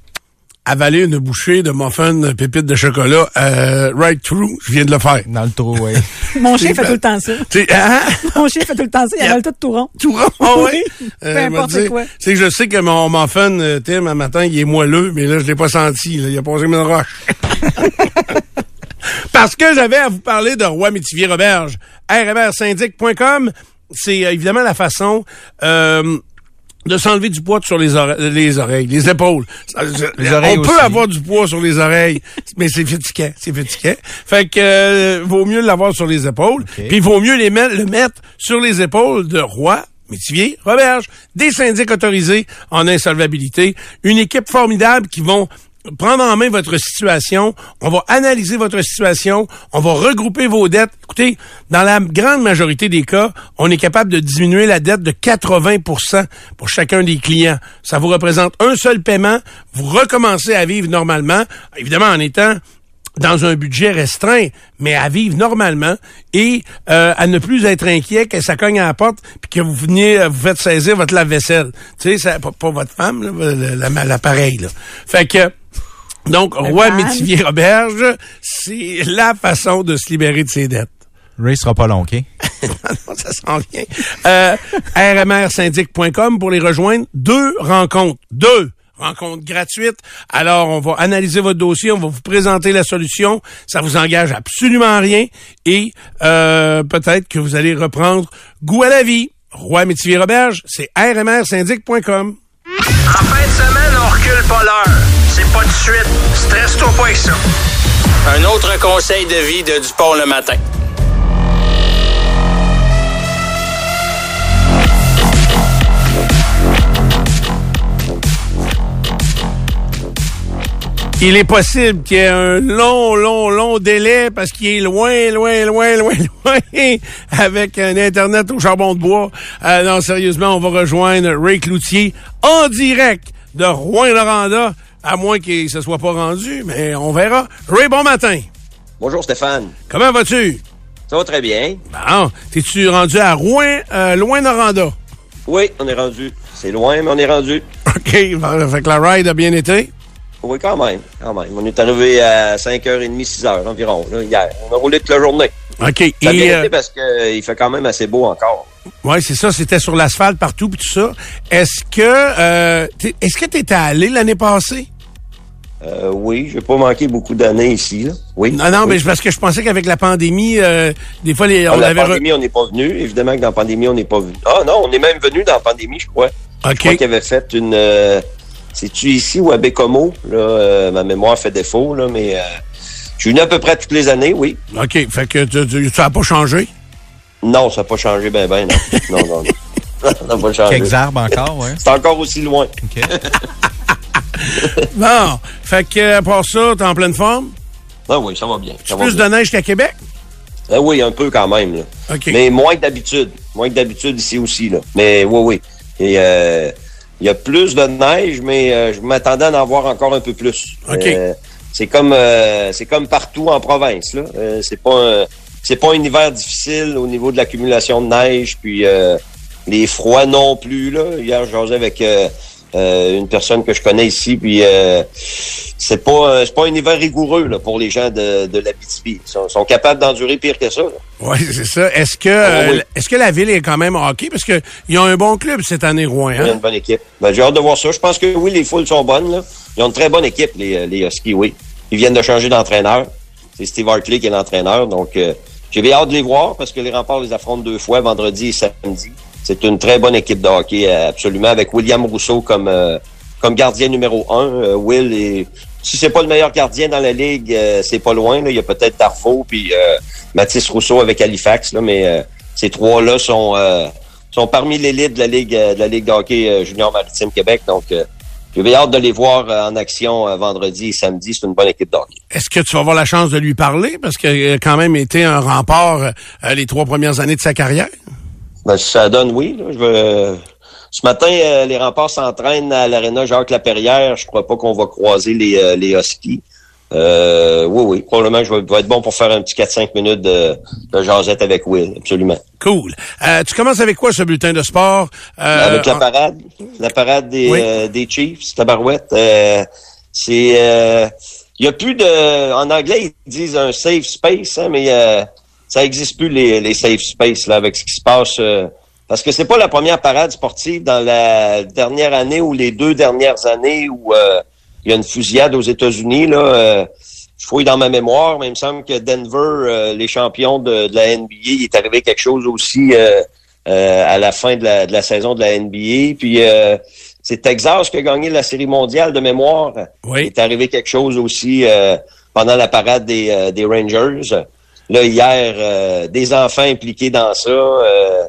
Avaler une bouchée de muffin pépite de chocolat euh, right through, je viens de le faire. Dans le trou, oui. Mon chien fait tout le temps ça. Tu sais, hein? Mon chien fait tout le temps ça. Il avale tout tout rond. Tout rond, ah ouais. Peu importe m'a dit, quoi. C'est que je sais que mon muffin, euh, Tim, un matin, il est moelleux, mais là, je l'ai pas senti. Là, il a posé une roche. Parce que j'avais à vous parler de Roi Métivier Roberge. rmrsyndic.com, c'est euh, évidemment la façon... euh, de s'enlever du poids sur les, ore- les oreilles, les épaules. Les oreilles On peut aussi. avoir du poids sur les oreilles, mais c'est fatigant, c'est fatigant. Fait que euh, vaut mieux l'avoir sur les épaules, puis il vaut mieux les le mettre sur les épaules de Roi, Métivier, Roberge, des syndics autorisés en insolvabilité, une équipe formidable qui vont prendre en main votre situation, on va analyser votre situation, on va regrouper vos dettes. Écoutez, dans la grande majorité des cas, on est capable de diminuer la dette de 80% pour chacun des clients. Ça vous représente un seul paiement, vous recommencez à vivre normalement, évidemment en étant dans un budget restreint, mais à vivre normalement et euh, à ne plus être inquiet que ça cogne à la porte puis que vous veniez euh, vous faites saisir votre lave-vaisselle. Tu sais, ça- pas, pas votre femme, l'appareil. Fait que donc, Roi fan. Métivier Roberge, c'est la façon de se libérer de ses dettes. Ray sera pas long, OK? non, ça s'en vient. Euh, rmrsyndic.com pour les rejoindre. Deux rencontres. Deux rencontres gratuites. Alors, on va analyser votre dossier, on va vous présenter la solution. Ça vous engage absolument rien et euh, peut-être que vous allez reprendre goût à la vie. Roi Métivier Roberge, c'est rmrsyndic.com. En fin de semaine, on recule pas l'heure. Pas de suite. Stresse-toi pas avec ça. Un autre conseil de vie de Dupont le matin. Il est possible qu'il y ait un long, long, long délai parce qu'il est loin, loin, loin, loin, loin avec un Internet au charbon de bois. Euh, non, sérieusement, on va rejoindre Ray Cloutier en direct de Rouen-Noranda, à moins qu'il se soit pas rendu, mais on verra. Ray, bon matin. Bonjour Stéphane. Comment vas-tu? Ça va très bien. Bon, t'es-tu rendu à Rouen, euh, loin-Noranda? Oui, on est rendu. C'est loin, mais on est rendu. OK, bon, fait que la ride a bien été. Oui, quand même, quand même. On est arrivé à 5h30, 6h environ, là, hier. On a roulé toute la journée. OK. Ça a bien été euh, parce qu'il fait quand même assez beau encore. ouais, c'est ça, c'était sur l'asphalte partout, puis tout ça. Est-ce que, euh, est-ce que t'étais allé l'année passée? Euh, oui, j'ai pas manqué beaucoup d'années ici. Là. Oui. Non, non, oui. mais c'est parce que je pensais qu'avec la pandémie, euh, des fois, les, Ah, on la avait... re- pandémie, on n'est pas venu. Évidemment que dans la pandémie, on n'est pas venu. Ah non, on est même venu dans la pandémie, je crois. Je crois OK. qu'il avait fait une... euh, C'est-tu ici ou à Bécomo? Là, euh, ma mémoire fait défaut, là, mais euh, je suis venu à peu près toutes les années, oui. OK. Fait que tu, tu- ça n'a pas changé? Non, ça n'a pas changé ben ben, non. non, non, non. Ça n'a pas changé. Quelques arbres encore, ouais. C'est encore aussi loin. OK. Bon. Fait que, à part ça, t'es en pleine forme? Ah oui, ça va bien. Ça va Plus bien. de neige qu'à Québec? Ah oui, un peu quand même. Là. Mais moins que d'habitude. Moins que d'habitude ici aussi. Là. Mais oui, oui. Et euh, il y a plus de neige, mais euh, je m'attendais à en avoir encore un peu plus. Euh, c'est comme c'est comme partout en province. Là. C'est pas un, c'est pas un hiver difficile au niveau de l'accumulation de neige, puis les froids non plus. Là. Hier, je jasais avec euh, euh, une personne que je connais ici, puis euh, c'est pas euh, c'est pas un hiver rigoureux là, pour les gens de, de l'Abitibi. Ils sont, sont capables d'endurer pire que ça. Oui, c'est ça. Est-ce que, Ah oui. euh, est-ce que la ville est quand même hockey? Parce que ils ont un bon club cette année, Rouen, Il y a hein? une bonne équipe. Ben, j'ai hâte de voir ça. Je pense que oui, les foules sont bonnes. Là. Ils ont une très bonne équipe, les, les Huskies, oui. Ils viennent de changer d'entraîneur. C'est Steve Hartley qui est l'entraîneur. Donc, euh, j'ai bien hâte de les voir parce que les remparts les affrontent deux fois, vendredi et samedi. C'est une très bonne équipe de hockey, euh, absolument, avec William Rousseau comme, euh, comme gardien numéro un. Euh, Will est, si c'est pas le meilleur gardien dans la ligue, euh, c'est pas loin. Là. Il y a peut-être Darfo puis euh, Mathis Rousseau avec Halifax, là, mais euh, ces trois-là sont, sont parmi l'élite de la ligue de la ligue de hockey junior maritime Québec. Donc, j'ai hâte de les voir en action vendredi et samedi. C'est une bonne équipe de hockey. Est-ce que tu vas avoir la chance de lui parler? Parce qu'il a quand même été un rempart les trois premières années de sa carrière. Ben, ça donne, oui. là, je veux- Ce matin, euh, les remparts s'entraînent à l'aréna Jacques Laperrière. Je crois pas qu'on va croiser les, euh, les Huskies. Euh, oui, oui. Probablement, je vais, vais être bon pour faire un petit 4-5 minutes de, de jasette avec Will. Absolument. Cool. Euh, tu commences avec quoi, ce bulletin de sport? Euh, avec la en- parade, la parade des, Oui. euh, des Chiefs, tabarouette. Euh, c'est, euh, il y a plus de, en anglais ils disent un safe space, hein, mais euh, ça existe plus les, les safe space là avec ce qui se passe. euh, parce que c'est pas la première parade sportive dans la dernière année ou les deux dernières années où euh, il y a une fusillade aux États-Unis là. euh, je fouille dans ma mémoire, mais il me semble que Denver, euh, les champions de, de la NBA, il est arrivé quelque chose aussi. euh, euh, à la fin de la, de la saison de la NBA. Puis euh, c'est Texas qui a gagné la série mondiale de mémoire. Il Oui. est arrivé quelque chose aussi euh, pendant la parade des, euh, des Rangers. Là, hier, euh, des enfants impliqués dans ça. Euh,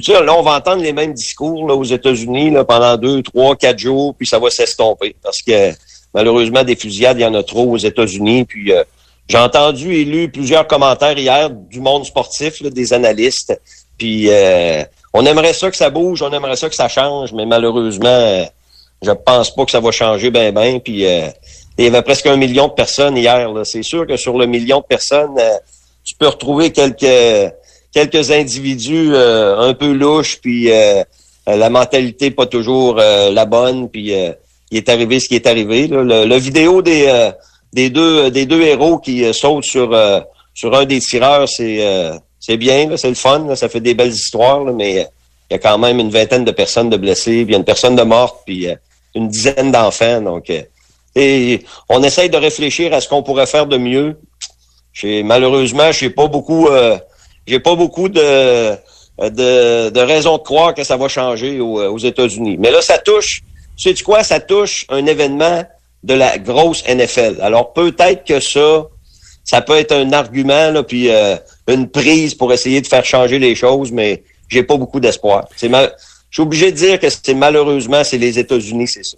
sais, là, on va entendre les mêmes discours là, aux États-Unis là, pendant deux, trois, quatre jours, puis ça va s'estomper. Parce que malheureusement, des fusillades, il y en a trop aux États-Unis. Puis euh, j'ai entendu et lu plusieurs commentaires hier du monde sportif, là, des analystes. Puis euh, on aimerait ça que ça bouge, on aimerait ça que ça change, mais malheureusement, je pense pas que ça va changer ben ben. Puis euh, il y avait presque un million de personnes hier. là. C'est sûr que sur le million de personnes, euh, tu peux retrouver quelques quelques individus euh, un peu louches, puis euh, la mentalité pas toujours euh, la bonne, puis euh, il est arrivé ce qui est arrivé. Là. Le, le vidéo des euh, des deux des deux héros qui euh, sautent sur sur un des tireurs, c'est c'est bien, c'est le fun, là, ça fait des belles histoires, là, mais il y a quand même une vingtaine de personnes de blessées, puis il y a une personne de morte, puis une dizaine d'enfants. Donc, et on essaye de réfléchir à ce qu'on pourrait faire de mieux. J'ai- malheureusement, j'ai pas beaucoup, euh, j'ai pas beaucoup de, de, de raisons de croire que ça va changer aux, aux États-Unis. Mais là, ça touche. Tu sais quoi? Ça touche un événement de la grosse NFL. Alors peut-être que ça, ça peut être un argument, là, puis euh, une prise pour essayer de faire changer les choses, mais j'ai pas beaucoup d'espoir. C'est mal... Je suis obligé de dire que c'est malheureusement, c'est les États-Unis, c'est ça.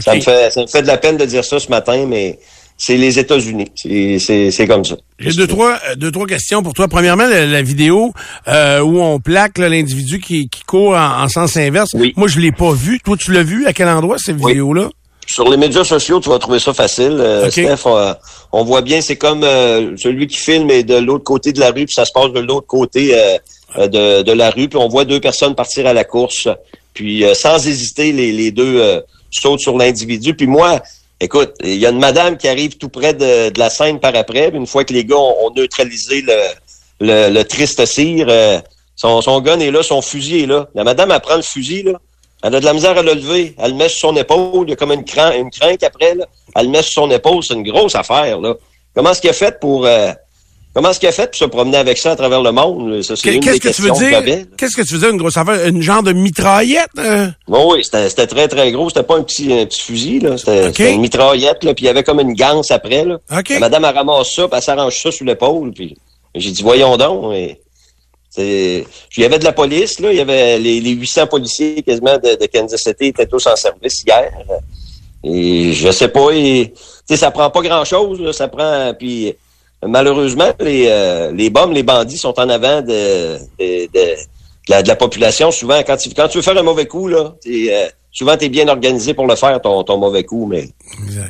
Ça me fait, ça me fait de la peine de dire ça ce matin, mais c'est les États-Unis. C'est, comme ça. J'ai deux trois, euh, deux, trois questions pour toi. Premièrement, la, la vidéo euh, où on plaque l'individu qui, qui court en, en sens inverse. Oui. Moi, je l'ai pas vu. Toi, tu l'as vu? À quel endroit, cette Oui. vidéo-là? Sur les médias sociaux, tu vas trouver ça facile. Euh. Steph, euh, on voit bien, c'est comme euh, celui qui filme est de l'autre côté de la rue, puis ça se passe de l'autre côté de, de la rue, puis on voit deux personnes partir à la course. Puis euh, sans hésiter, les, les deux euh, sautent sur l'individu. Puis moi, écoute, il y a une madame qui arrive tout près de, de la scène par après. Une fois que les gars ont, neutralisé le, le, triste cire, euh, son, son gun est là, son fusil est là. La madame, elle prend le fusil, là. Elle a de la misère à le lever. Elle le met sur son épaule. Il y a comme une, cran une crinque après. Là. Elle le met sur son épaule. C'est une grosse affaire. Là. Comment est-ce qu'il a fait pour... Euh, comment est-ce qu'il a fait pour se promener avec ça à travers le monde? Ça, c'est une Qu'est-ce que tu veux dire? Qu'est-ce que tu veux dire, une grosse affaire? Une genre de mitraillette? euh? Bon, oui, c'était très, très gros. C'était pas un petit, un petit fusil. là. C'était une mitraillette. Là, puis il y avait comme une ganse après. Là. La madame, elle ramasse ça, puis elle s'arrange ça sur l'épaule. Puis j'ai dit, voyons donc. Et il y avait de la police. Là. Il y avait les, les 800 policiers quasiment de, de Kansas City étaient tous en service hier. Et je sais pas. Et, tu sais, ça prend pas grand-chose. là. Ça prend... Puis malheureusement, les, euh, les bombes, les bandits sont en avant de, de, de- de la, de la population. Souvent, quand tu, quand tu veux faire un mauvais coup, là, t'es, euh, souvent, tu es bien organisé pour le faire, ton, ton mauvais coup. Mais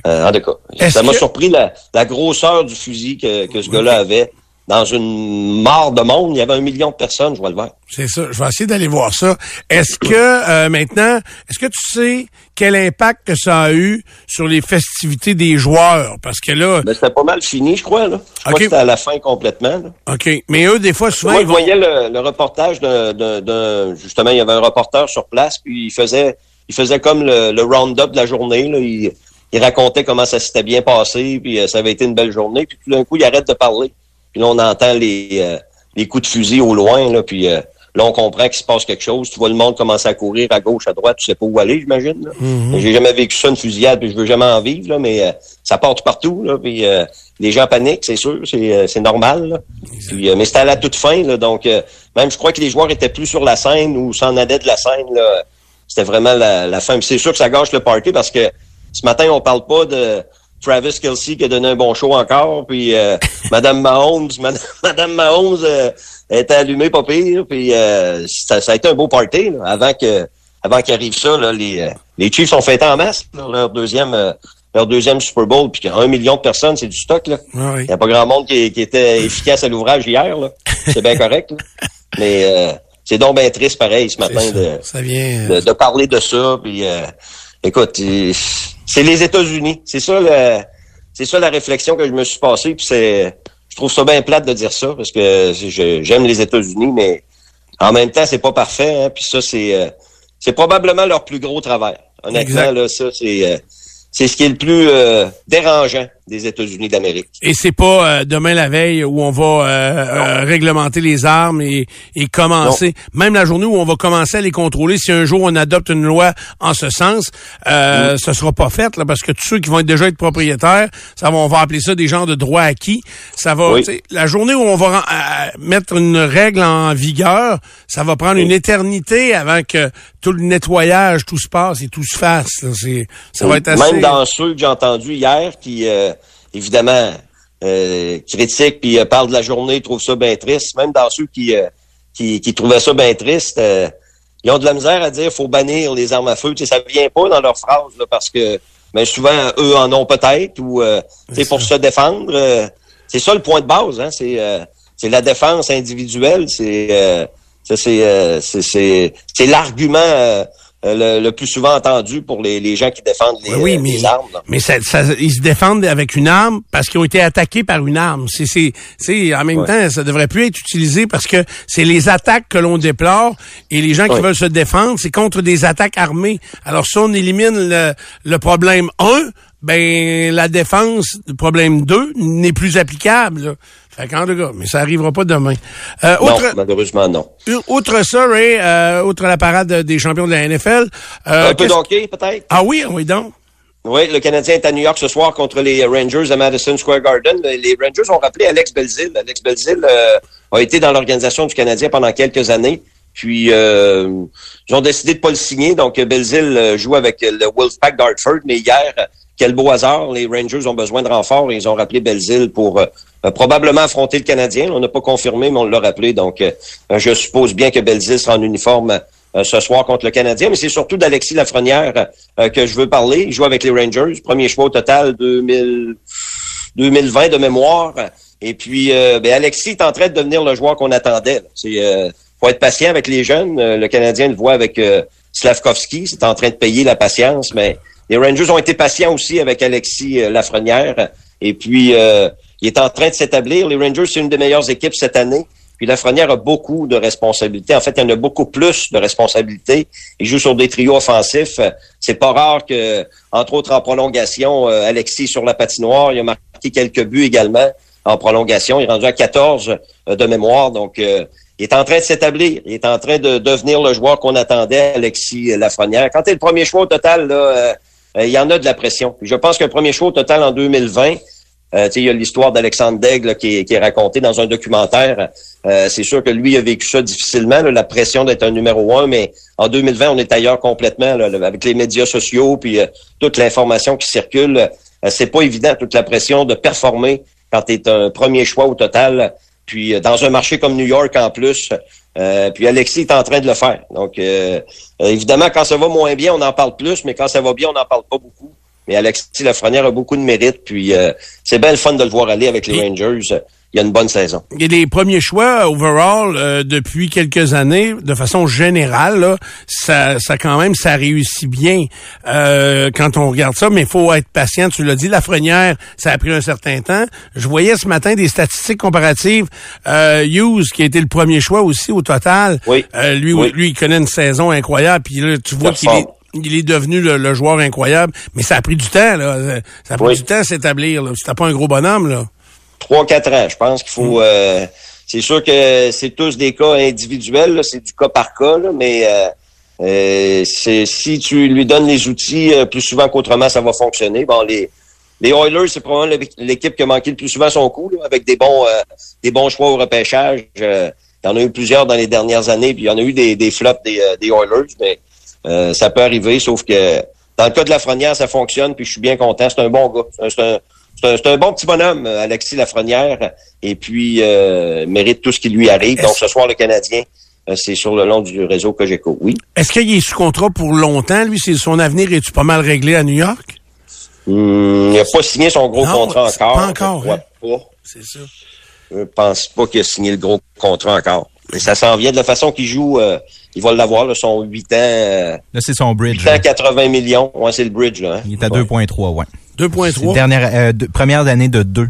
euh, en tout cas, Est-ce ça m'a que- surpris la, la grosseur du fusil que, que ce gars-là avait. Dans une mare de monde, il y avait un million de personnes, je vois le voir. C'est ça. Je vais essayer d'aller voir ça. Est-ce que euh, maintenant, est-ce que tu sais quel impact que ça a eu sur les festivités des joueurs? Parce que là, Mais c'était pas mal fini, je crois. Là. Je crois OK. que c'était à la fin complètement. là. OK. Mais eux, des fois, souvent, Moi, ils je vont. voyais le, le reportage d'un- justement, il y avait un reporter sur place, puis il faisait, il faisait comme le, le round-up de la journée. Là. Il, il racontait comment ça s'était bien passé, puis euh, ça avait été une belle journée. Puis tout d'un coup, il arrête de parler. Puis là, on entend les, euh, les coups de fusil au loin, là, puis euh, là, on comprend qu'il se passe quelque chose. Tu vois le monde commencer à courir à gauche, à droite, tu sais pas où aller, j'imagine. là. J'ai jamais vécu ça, une fusillade, puis je veux jamais en vivre, là, mais euh, ça part partout, là, puis euh, les gens paniquent, c'est sûr, c'est, euh, c'est normal. là. Puis, euh, mais c'était à la toute fin, là, donc euh, même je crois que les joueurs étaient plus sur la scène ou s'en allaient de la scène. Là, c'était vraiment la, la fin. C'est sûr que ça gâche le party parce que ce matin, on parle pas de Travis Kelsey qui a donné un bon show encore, puis euh, Madame Mahomes, Madame, Madame Mahomes euh, était allumée pas pire, puis euh, ça, ça a été un beau party là, avant que avant qu'arrive ça. Là, les, euh, les Chiefs ont fêté en masse là, leur deuxième euh, leur deuxième Super Bowl, puis un million de personnes, c'est du stock là. Ah oui. Il n'y a pas grand monde qui, qui était efficace à l'ouvrage hier. là. C'est bien correct. là. Mais euh, c'est donc bien triste pareil ce matin de, ça. Ça vient. de, de parler de ça. Puis, euh, écoute, c'est les États-Unis. C'est ça, le, c'est ça la réflexion que je me suis passée. Puis c'est, je trouve ça bien plate de dire ça parce que j'aime les États-Unis, mais en même temps, c'est pas parfait. Hein, puis ça, c'est, euh, c'est probablement leur plus gros travail. Honnêtement, Exact. là, ça, c'est, euh, c'est ce qui est le plus euh, dérangeant des États-Unis d'Amérique. Et c'est pas euh, demain la veille où on va euh, euh, réglementer les armes et, et commencer, même la journée où on va commencer à les contrôler. Si un jour on adopte une loi en ce sens, euh, ce sera pas fait là, parce que tous ceux qui vont être déjà être propriétaires, ça va, on va appeler ça des genres de droits acquis. Ça va, Oui. la journée où on va euh, mettre une règle en vigueur, ça va prendre une éternité avant que tout le nettoyage, tout se passe et tout se fasse. là. C'est, ça va être assez. Même dans ceux que j'ai entendus hier qui, euh, évidemment, euh, critiquent puis euh, parlent de la journée, trouvent ça bien triste. Même dans ceux qui, euh, qui, qui trouvaient ça bien triste, euh, ils ont de la misère à dire faut bannir les armes à feu. Tu sais, ça vient pas dans leur phrase là, parce que mais souvent eux en ont peut-être ou euh, sais, pour se défendre. euh, c'est ça le point de base. Hein, c'est euh, c'est la défense individuelle. C'est euh, ça, c'est euh, c'est c'est c'est l'argument euh, le, le plus souvent entendu pour les, les gens qui défendent les, Oui, oui, euh, mais, les armes. là. mais ça, ça- ils se défendent avec une arme parce qu'ils ont été attaqués par une arme. C'est, c'est, c'est en même Ouais. temps, ça devrait plus être utilisé parce que c'est les attaques que l'on déplore et les gens qui veulent se défendre, c'est contre des attaques armées. Alors si on élimine le, le problème 1, ben la défense, le problème 2 n'est plus applicable. là. Fait tout cas, mais ça arrivera pas demain. Euh, Non, autre, malheureusement, non. outre ça, Ray, euh, outre la parade des champions de la NFL, euh, Un peu d'hockey, peut-être? ah oui, oui donc. Oui, le Canadien est à New York ce soir contre les Rangers à Madison Square Garden. Les Rangers ont rappelé Alex Belzil. Alex Belzil euh, a été dans l'organisation du Canadien pendant quelques années. Puis, euh, ils ont décidé de pas le signer. Donc, Belzil euh, joue avec le Wolfpack d'Hartford. Mais hier, euh, quel beau hasard, les Rangers ont besoin de renfort et ils ont rappelé Belzil pour euh, euh, probablement affronter le Canadien. On n'a pas confirmé, mais on l'a rappelé. Donc, euh, je suppose bien que Belzil sera en uniforme ce soir contre le Canadien. Mais c'est surtout d'Alexis Lafrenière que je veux parler. Il joue avec les Rangers. Premier choix au total 2000, 2020 de mémoire. Et puis, ben, Alexis est en train de devenir le joueur qu'on attendait. C'est faut être patient avec les jeunes. Le Canadien le voit avec Slavkovski. C'est en train de payer la patience, mais les Rangers ont été patients aussi avec Alexis Lafrenière. Et puis, il est en train de s'établir. Les Rangers, c'est une des meilleures équipes cette année. Puis Lafrenière a beaucoup de responsabilités. En fait, il en a beaucoup plus de responsabilités. Il joue sur des trios offensifs. C'est pas rare que, entre autres en prolongation, Alexis sur la patinoire, il a marqué quelques buts également en prolongation. Il est rendu à 14 de mémoire. Donc, il est en train de s'établir. Il est en train de devenir le joueur qu'on attendait, Alexis Lafrenière. Quand tu le premier choix au total, là, euh, il y en a de la pression. je pense qu'un premier choix au total en 2020, euh, il y a l'histoire d'Alexandre Daigle qui est, racontée dans un documentaire. Euh, c'est sûr que lui a vécu ça difficilement, la pression d'être un numéro un, mais en 2020, on est ailleurs complètement avec les médias sociaux puis euh, toute l'information qui circule. c'est pas évident, toute la pression de performer quand tu es un premier choix au total puis euh, dans un marché comme New York en plus. Euh, puis Alexis est en train de le faire. Donc euh, évidemment, quand ça va moins bien, on en parle plus, mais quand ça va bien, on n'en parle pas beaucoup. Mais Alexis Lafrenière a beaucoup de mérite. Puis c'est bien le fun de le voir aller avec les Rangers il y a une bonne saison. Et les premiers choix overall euh, depuis quelques années, de façon générale, là, ça, ça quand même, ça réussit bien euh, quand on regarde ça, mais il faut être patient. Tu l'as dit, la frenière, ça a pris un certain temps. Je voyais ce matin des statistiques comparatives. Euh, Hughes, qui a été le premier choix aussi au total, oui. Euh, lui, lui, il connaît une saison incroyable. Puis là, tu vois qu'il est il est devenu le, joueur incroyable, mais ça a pris du temps, là. Ça a pris du temps à s'établir. C'était pas un gros bonhomme, là trois, quatre ans. Je pense qu'il faut. Mm. Euh, c'est sûr que c'est tous des cas individuels, c'est du cas par cas, mais euh, euh, si tu lui donnes les outils plus souvent qu'autrement, ça va fonctionner. Bon, les les Oilers, c'est probablement l'équipe qui a manqué le plus souvent son coup, avec des bons des bons choix au repêchage. il y en a eu plusieurs dans les dernières années, puis il y en a eu des, des flops des, des Oilers, mais ça peut arriver, sauf que dans le cas de la Frenière, ça fonctionne, puis je suis bien content. C'est un bon gars. C'est un, c'est un, bon petit bonhomme, euh, Alexis Lafrenière, et puis euh, mérite tout ce qui lui arrive. Donc ce soir, le Canadien, euh, c'est sur le long du réseau Cogeco, oui. Est-ce qu'il est sous contrat pour longtemps, lui? C'est son avenir est-tu pas mal réglé à New York? Hmm, il n'a pas signé son gros contrat encore. Pas encore, hein? C'est ça. Je pense pas qu'il a signé le gros contrat encore. Mais ça s'en vient de la façon qu'il joue. il va l'avoir, son 8 ans. là, c'est son bridge. 8 ans, 80 millions. Ouais, c'est le bridge, là. Hein. Il est à 2,3, ouais. 2.3? Dernière, euh, première année de 2.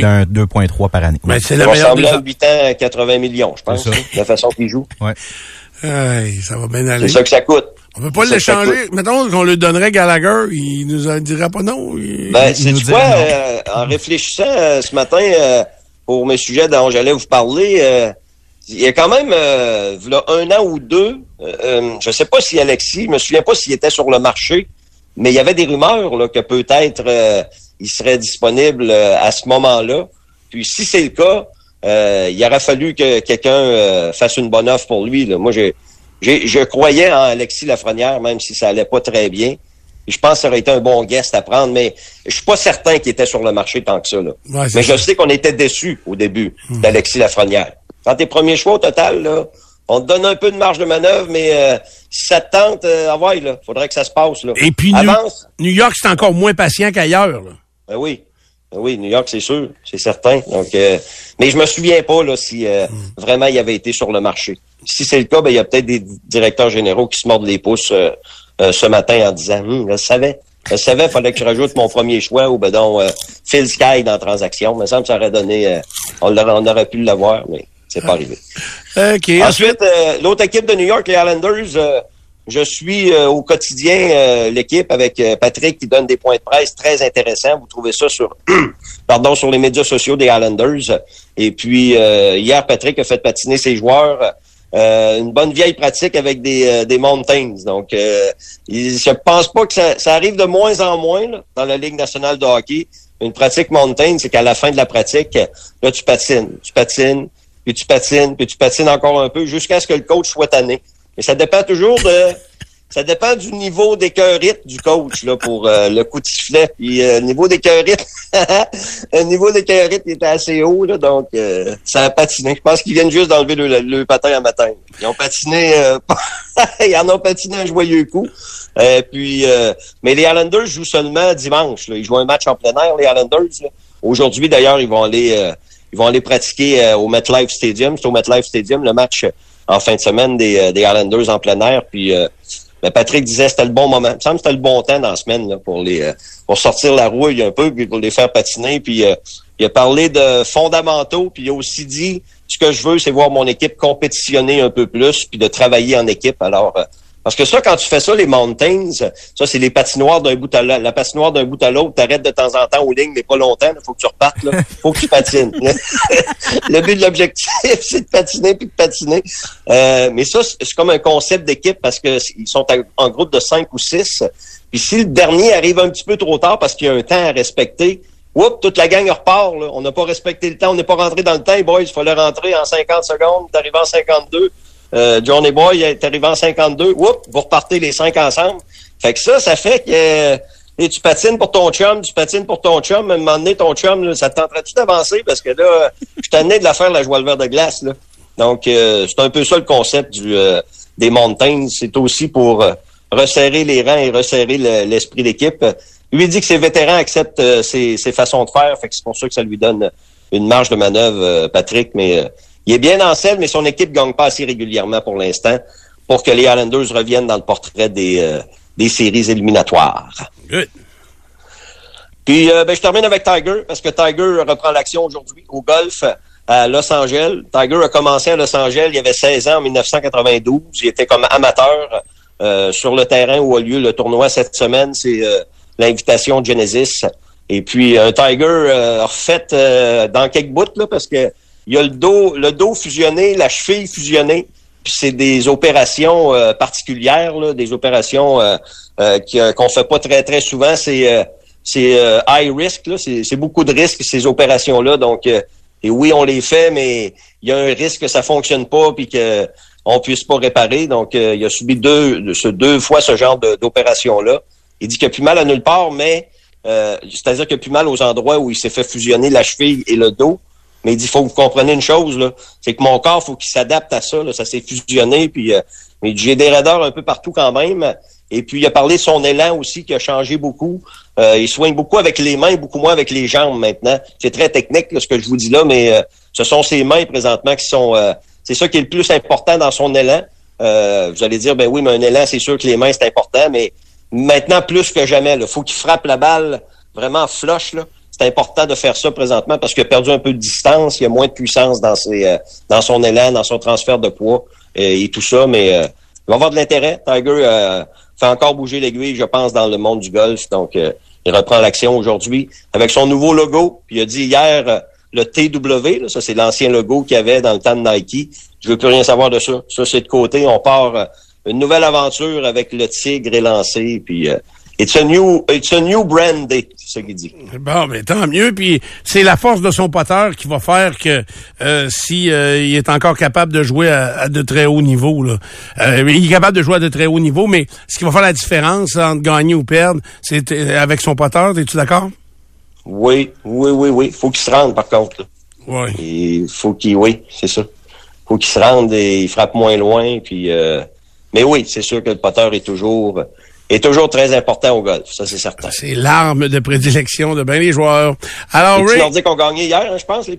D'un 2.3 par année. Mais c'est la meilleure des... 8 ans, 80 millions, je pense, la façon qu'il joue. Ouais. ça va bien aller. C'est ça que ça coûte. On peut pas l'échanger. Mettons qu'on lui donnerait Gallagher, il nous dirait pas non. Ben, c'est quoi, euh, en réfléchissant euh, ce matin pour mes sujets dont j'allais vous parler, il y a quand même un an ou deux, je sais pas si Alexis, je me souviens pas s'il était sur le marché, mais il y avait des rumeurs là, que peut-être euh, il serait disponible euh, à ce moment-là. Puis si c'est le cas, euh, il aurait fallu que quelqu'un fasse une bonne offre pour lui. Là. Moi, j'ai, je croyais en Alexis Lafrenière, même si ça allait pas très bien. je pense que ça aurait été un bon guest à prendre, mais je suis pas certain qu'il était sur le marché tant que ça. Là. mais je sais qu'on était déçus au début hmm. d'Alexis Lafrenière. Quand tes premiers choix au total, là, on te donne un peu de marge de manœuvre, mais euh, ça te tente, euh, ah ouais, là, faudrait que ça se passe. Là. Et puis New, York, c'est encore moins patient qu'ailleurs. Ben oui. Ben oui, New York, c'est sûr, c'est certain. Donc, euh, mais je me souviens pas là si euh, hmm. vraiment il avait été sur le marché. Si c'est le cas, ben il y a peut-être des directeurs généraux qui se mordent les pouces ce matin en disant, hum, je savais. Je savais, fallait que je rajoute mon premier choix ou ben donc Phil Sky dans la transaction. Il me semble que ça aurait donné, on, aurait, on aurait pu l'avoir, mais c'est pas arrivé. Ensuite, euh, l'autre équipe de New York, les Islanders, euh, je suis euh, au quotidien l'équipe avec Patrick qui donne des points de presse très intéressants. Vous trouvez ça sur pardon sur les médias sociaux des Islanders. Et puis hier, Patrick a fait patiner ses joueurs. une bonne vieille pratique avec des, des mountains. Donc, euh, je pense pas que ça, ça, arrive de moins en moins dans la Ligue nationale de hockey. Une pratique mountain, c'est qu'à la fin de la pratique, là, tu patines, tu patines, puis tu patines, puis tu patines encore un peu jusqu'à ce que le coach soit tanné. Mais ça dépend toujours de ça dépend du niveau d'écœurite du coach là pour euh, le coup de sifflet. Puis euh, niveau d'écœurite, le niveau d'écœurite était assez haut là, donc euh, ça a patiné. Je pense qu'ils viennent juste d'enlever le, le, patin à matin. Ils ont patiné, ils en ont patiné un joyeux coup. puis, mais les Islanders jouent seulement dimanche. Là. Ils jouent un match en plein air, les Islanders. Aujourd'hui, d'ailleurs, ils vont aller ils vont aller pratiquer euh, au MetLife Stadium. C'est au MetLife Stadium le match euh, en fin de semaine des, euh, des Islanders en plein air. Puis Mais Patrick disait c'était le bon moment. Il me semble que c'était le bon temps dans la semaine là, pour les pour sortir la rouille un peu, puis pour les faire patiner. Puis euh, il a parlé de fondamentaux, puis il a aussi dit ce que je veux, c'est voir mon équipe compétitionner un peu plus, puis de travailler en équipe. Alors, euh, parce que ça, quand tu fais ça, les mountains, ça, c'est les patinoires d'un bout à l'autre. La patinoire d'un bout à l'autre, t'arrêtes de temps en temps aux lignes, mais pas longtemps. Il faut que tu repartes. Il faut que tu patines. le but de l'objectif, c'est de patiner puis de patiner. Euh, mais ça, c'est comme un concept d'équipe parce que ils sont en groupe de cinq ou six. Puis si le dernier arrive un petit peu trop tard parce qu'il y a un temps à respecter, Oups, toute la gang repart. Là. On n'a pas respecté le temps, on n'est pas rentré dans le temps. Boys, il fallait rentrer en 50 secondes. T'arrives en 52. Euh, Johnny Boy est arrivé en 52. Oups, vous repartez les cinq ensemble. Fait que ça, ça fait que euh, tu patines pour ton chum, tu patines pour ton chum. À un moment donné, ton chum, là, ça te tenterait-tu d'avancer? Parce que là, je t'en ai de la faire la joie le vert de glace. Là. Donc, euh, c'est un peu ça le concept du, euh, des montagnes. C'est aussi pour resserrer les rangs et resserrer l'esprit d'équipe. Lui dit que ses vétérans acceptent ses, ses, façons de faire. Fait que c'est pour ça que ça lui donne une marge de manœuvre, Patrick. Mais il est bien en selle, mais son équipe gagne pas assez régulièrement pour l'instant pour que les Islanders reviennent dans le portrait des, euh, des séries éliminatoires. Good. Puis euh, ben, je termine avec Tiger, parce que Tiger reprend l'action aujourd'hui au golf à Los Angeles. Tiger a commencé à Los Angeles, il avait 16 ans en 1992. Il était comme amateur euh, sur le terrain où a lieu le tournoi cette semaine. C'est l'invitation de Genesis. Et puis un Tiger refait dans quelques bouts, là, parce que il y a le dos, le dos fusionné, la cheville fusionnée. Puis c'est des opérations euh, particulières, là, des opérations euh, euh, qu'on fait pas très très souvent. C'est c'est high risk, là, c'est beaucoup de risques ces opérations-là. Donc et oui, on les fait, mais il y a un risque que ça fonctionne pas puis que on puisse pas réparer. Donc il a subi deux ce deux fois ce genre d'opération-là. Il dit qu'il a plus mal à nulle part, mais c'est-à-dire qu'il a plus mal aux endroits où il s'est fait fusionner la cheville et le dos. Mais il dit, faut que vous compreniez une chose, là, c'est que mon corps, faut qu'il s'adapte à ça. Là, ça s'est fusionné, puis euh, mais j'ai des raideurs un peu partout quand même. Et puis il a parlé de son élan aussi qui a changé beaucoup. Euh, il soigne beaucoup avec les mains, beaucoup moins avec les jambes maintenant. C'est très technique ce que je vous dis là, mais euh, ce sont ses mains présentement qui sont. c'est ça qui est le plus important dans son élan. vous allez dire, ben oui, mais un élan, c'est sûr que les mains c'est important, mais maintenant plus que jamais, il faut qu'il frappe la balle vraiment flush là c'est important de faire ça présentement parce qu'il a perdu un peu de distance, il a moins de puissance dans ses, euh, dans son élan, dans son transfert de poids euh, et tout ça, mais euh, il va avoir de l'intérêt. Tiger fait encore bouger l'aiguille, je pense, dans le monde du golf. Donc, il reprend l'action aujourd'hui avec son nouveau logo. Puis il a dit hier le TW, ça c'est l'ancien logo qu'il y avait dans le temps de Nike. Je veux plus rien savoir de ça. Ça, c'est de côté. On part une nouvelle aventure avec le tigre élancé. Puis It's a new, it's a new brand c'est ce qu'il dit. Bon, mais tant mieux. Puis c'est la force de son poteur qui va faire que euh, si euh, il est encore capable de jouer à, de très haut niveau, là, euh, il est capable de jouer à de très haut niveau, mais ce qui va faire la différence entre gagner ou perdre, c'est euh, avec son poteur. Es-tu d'accord? Oui, oui, oui, oui. Faut qu'il se rende par contre. Oui. Il faut qu'il, oui, c'est ça. Faut qu'il se rende et il frappe moins loin. Puis, mais oui, c'est sûr que le poteur est toujours est toujours très important au golf, ça c'est certain. C'est l'arme de prédilection de bien les joueurs. Alors, Ray... Tu leur dis qu'on gagnait hier, hein, je pense, les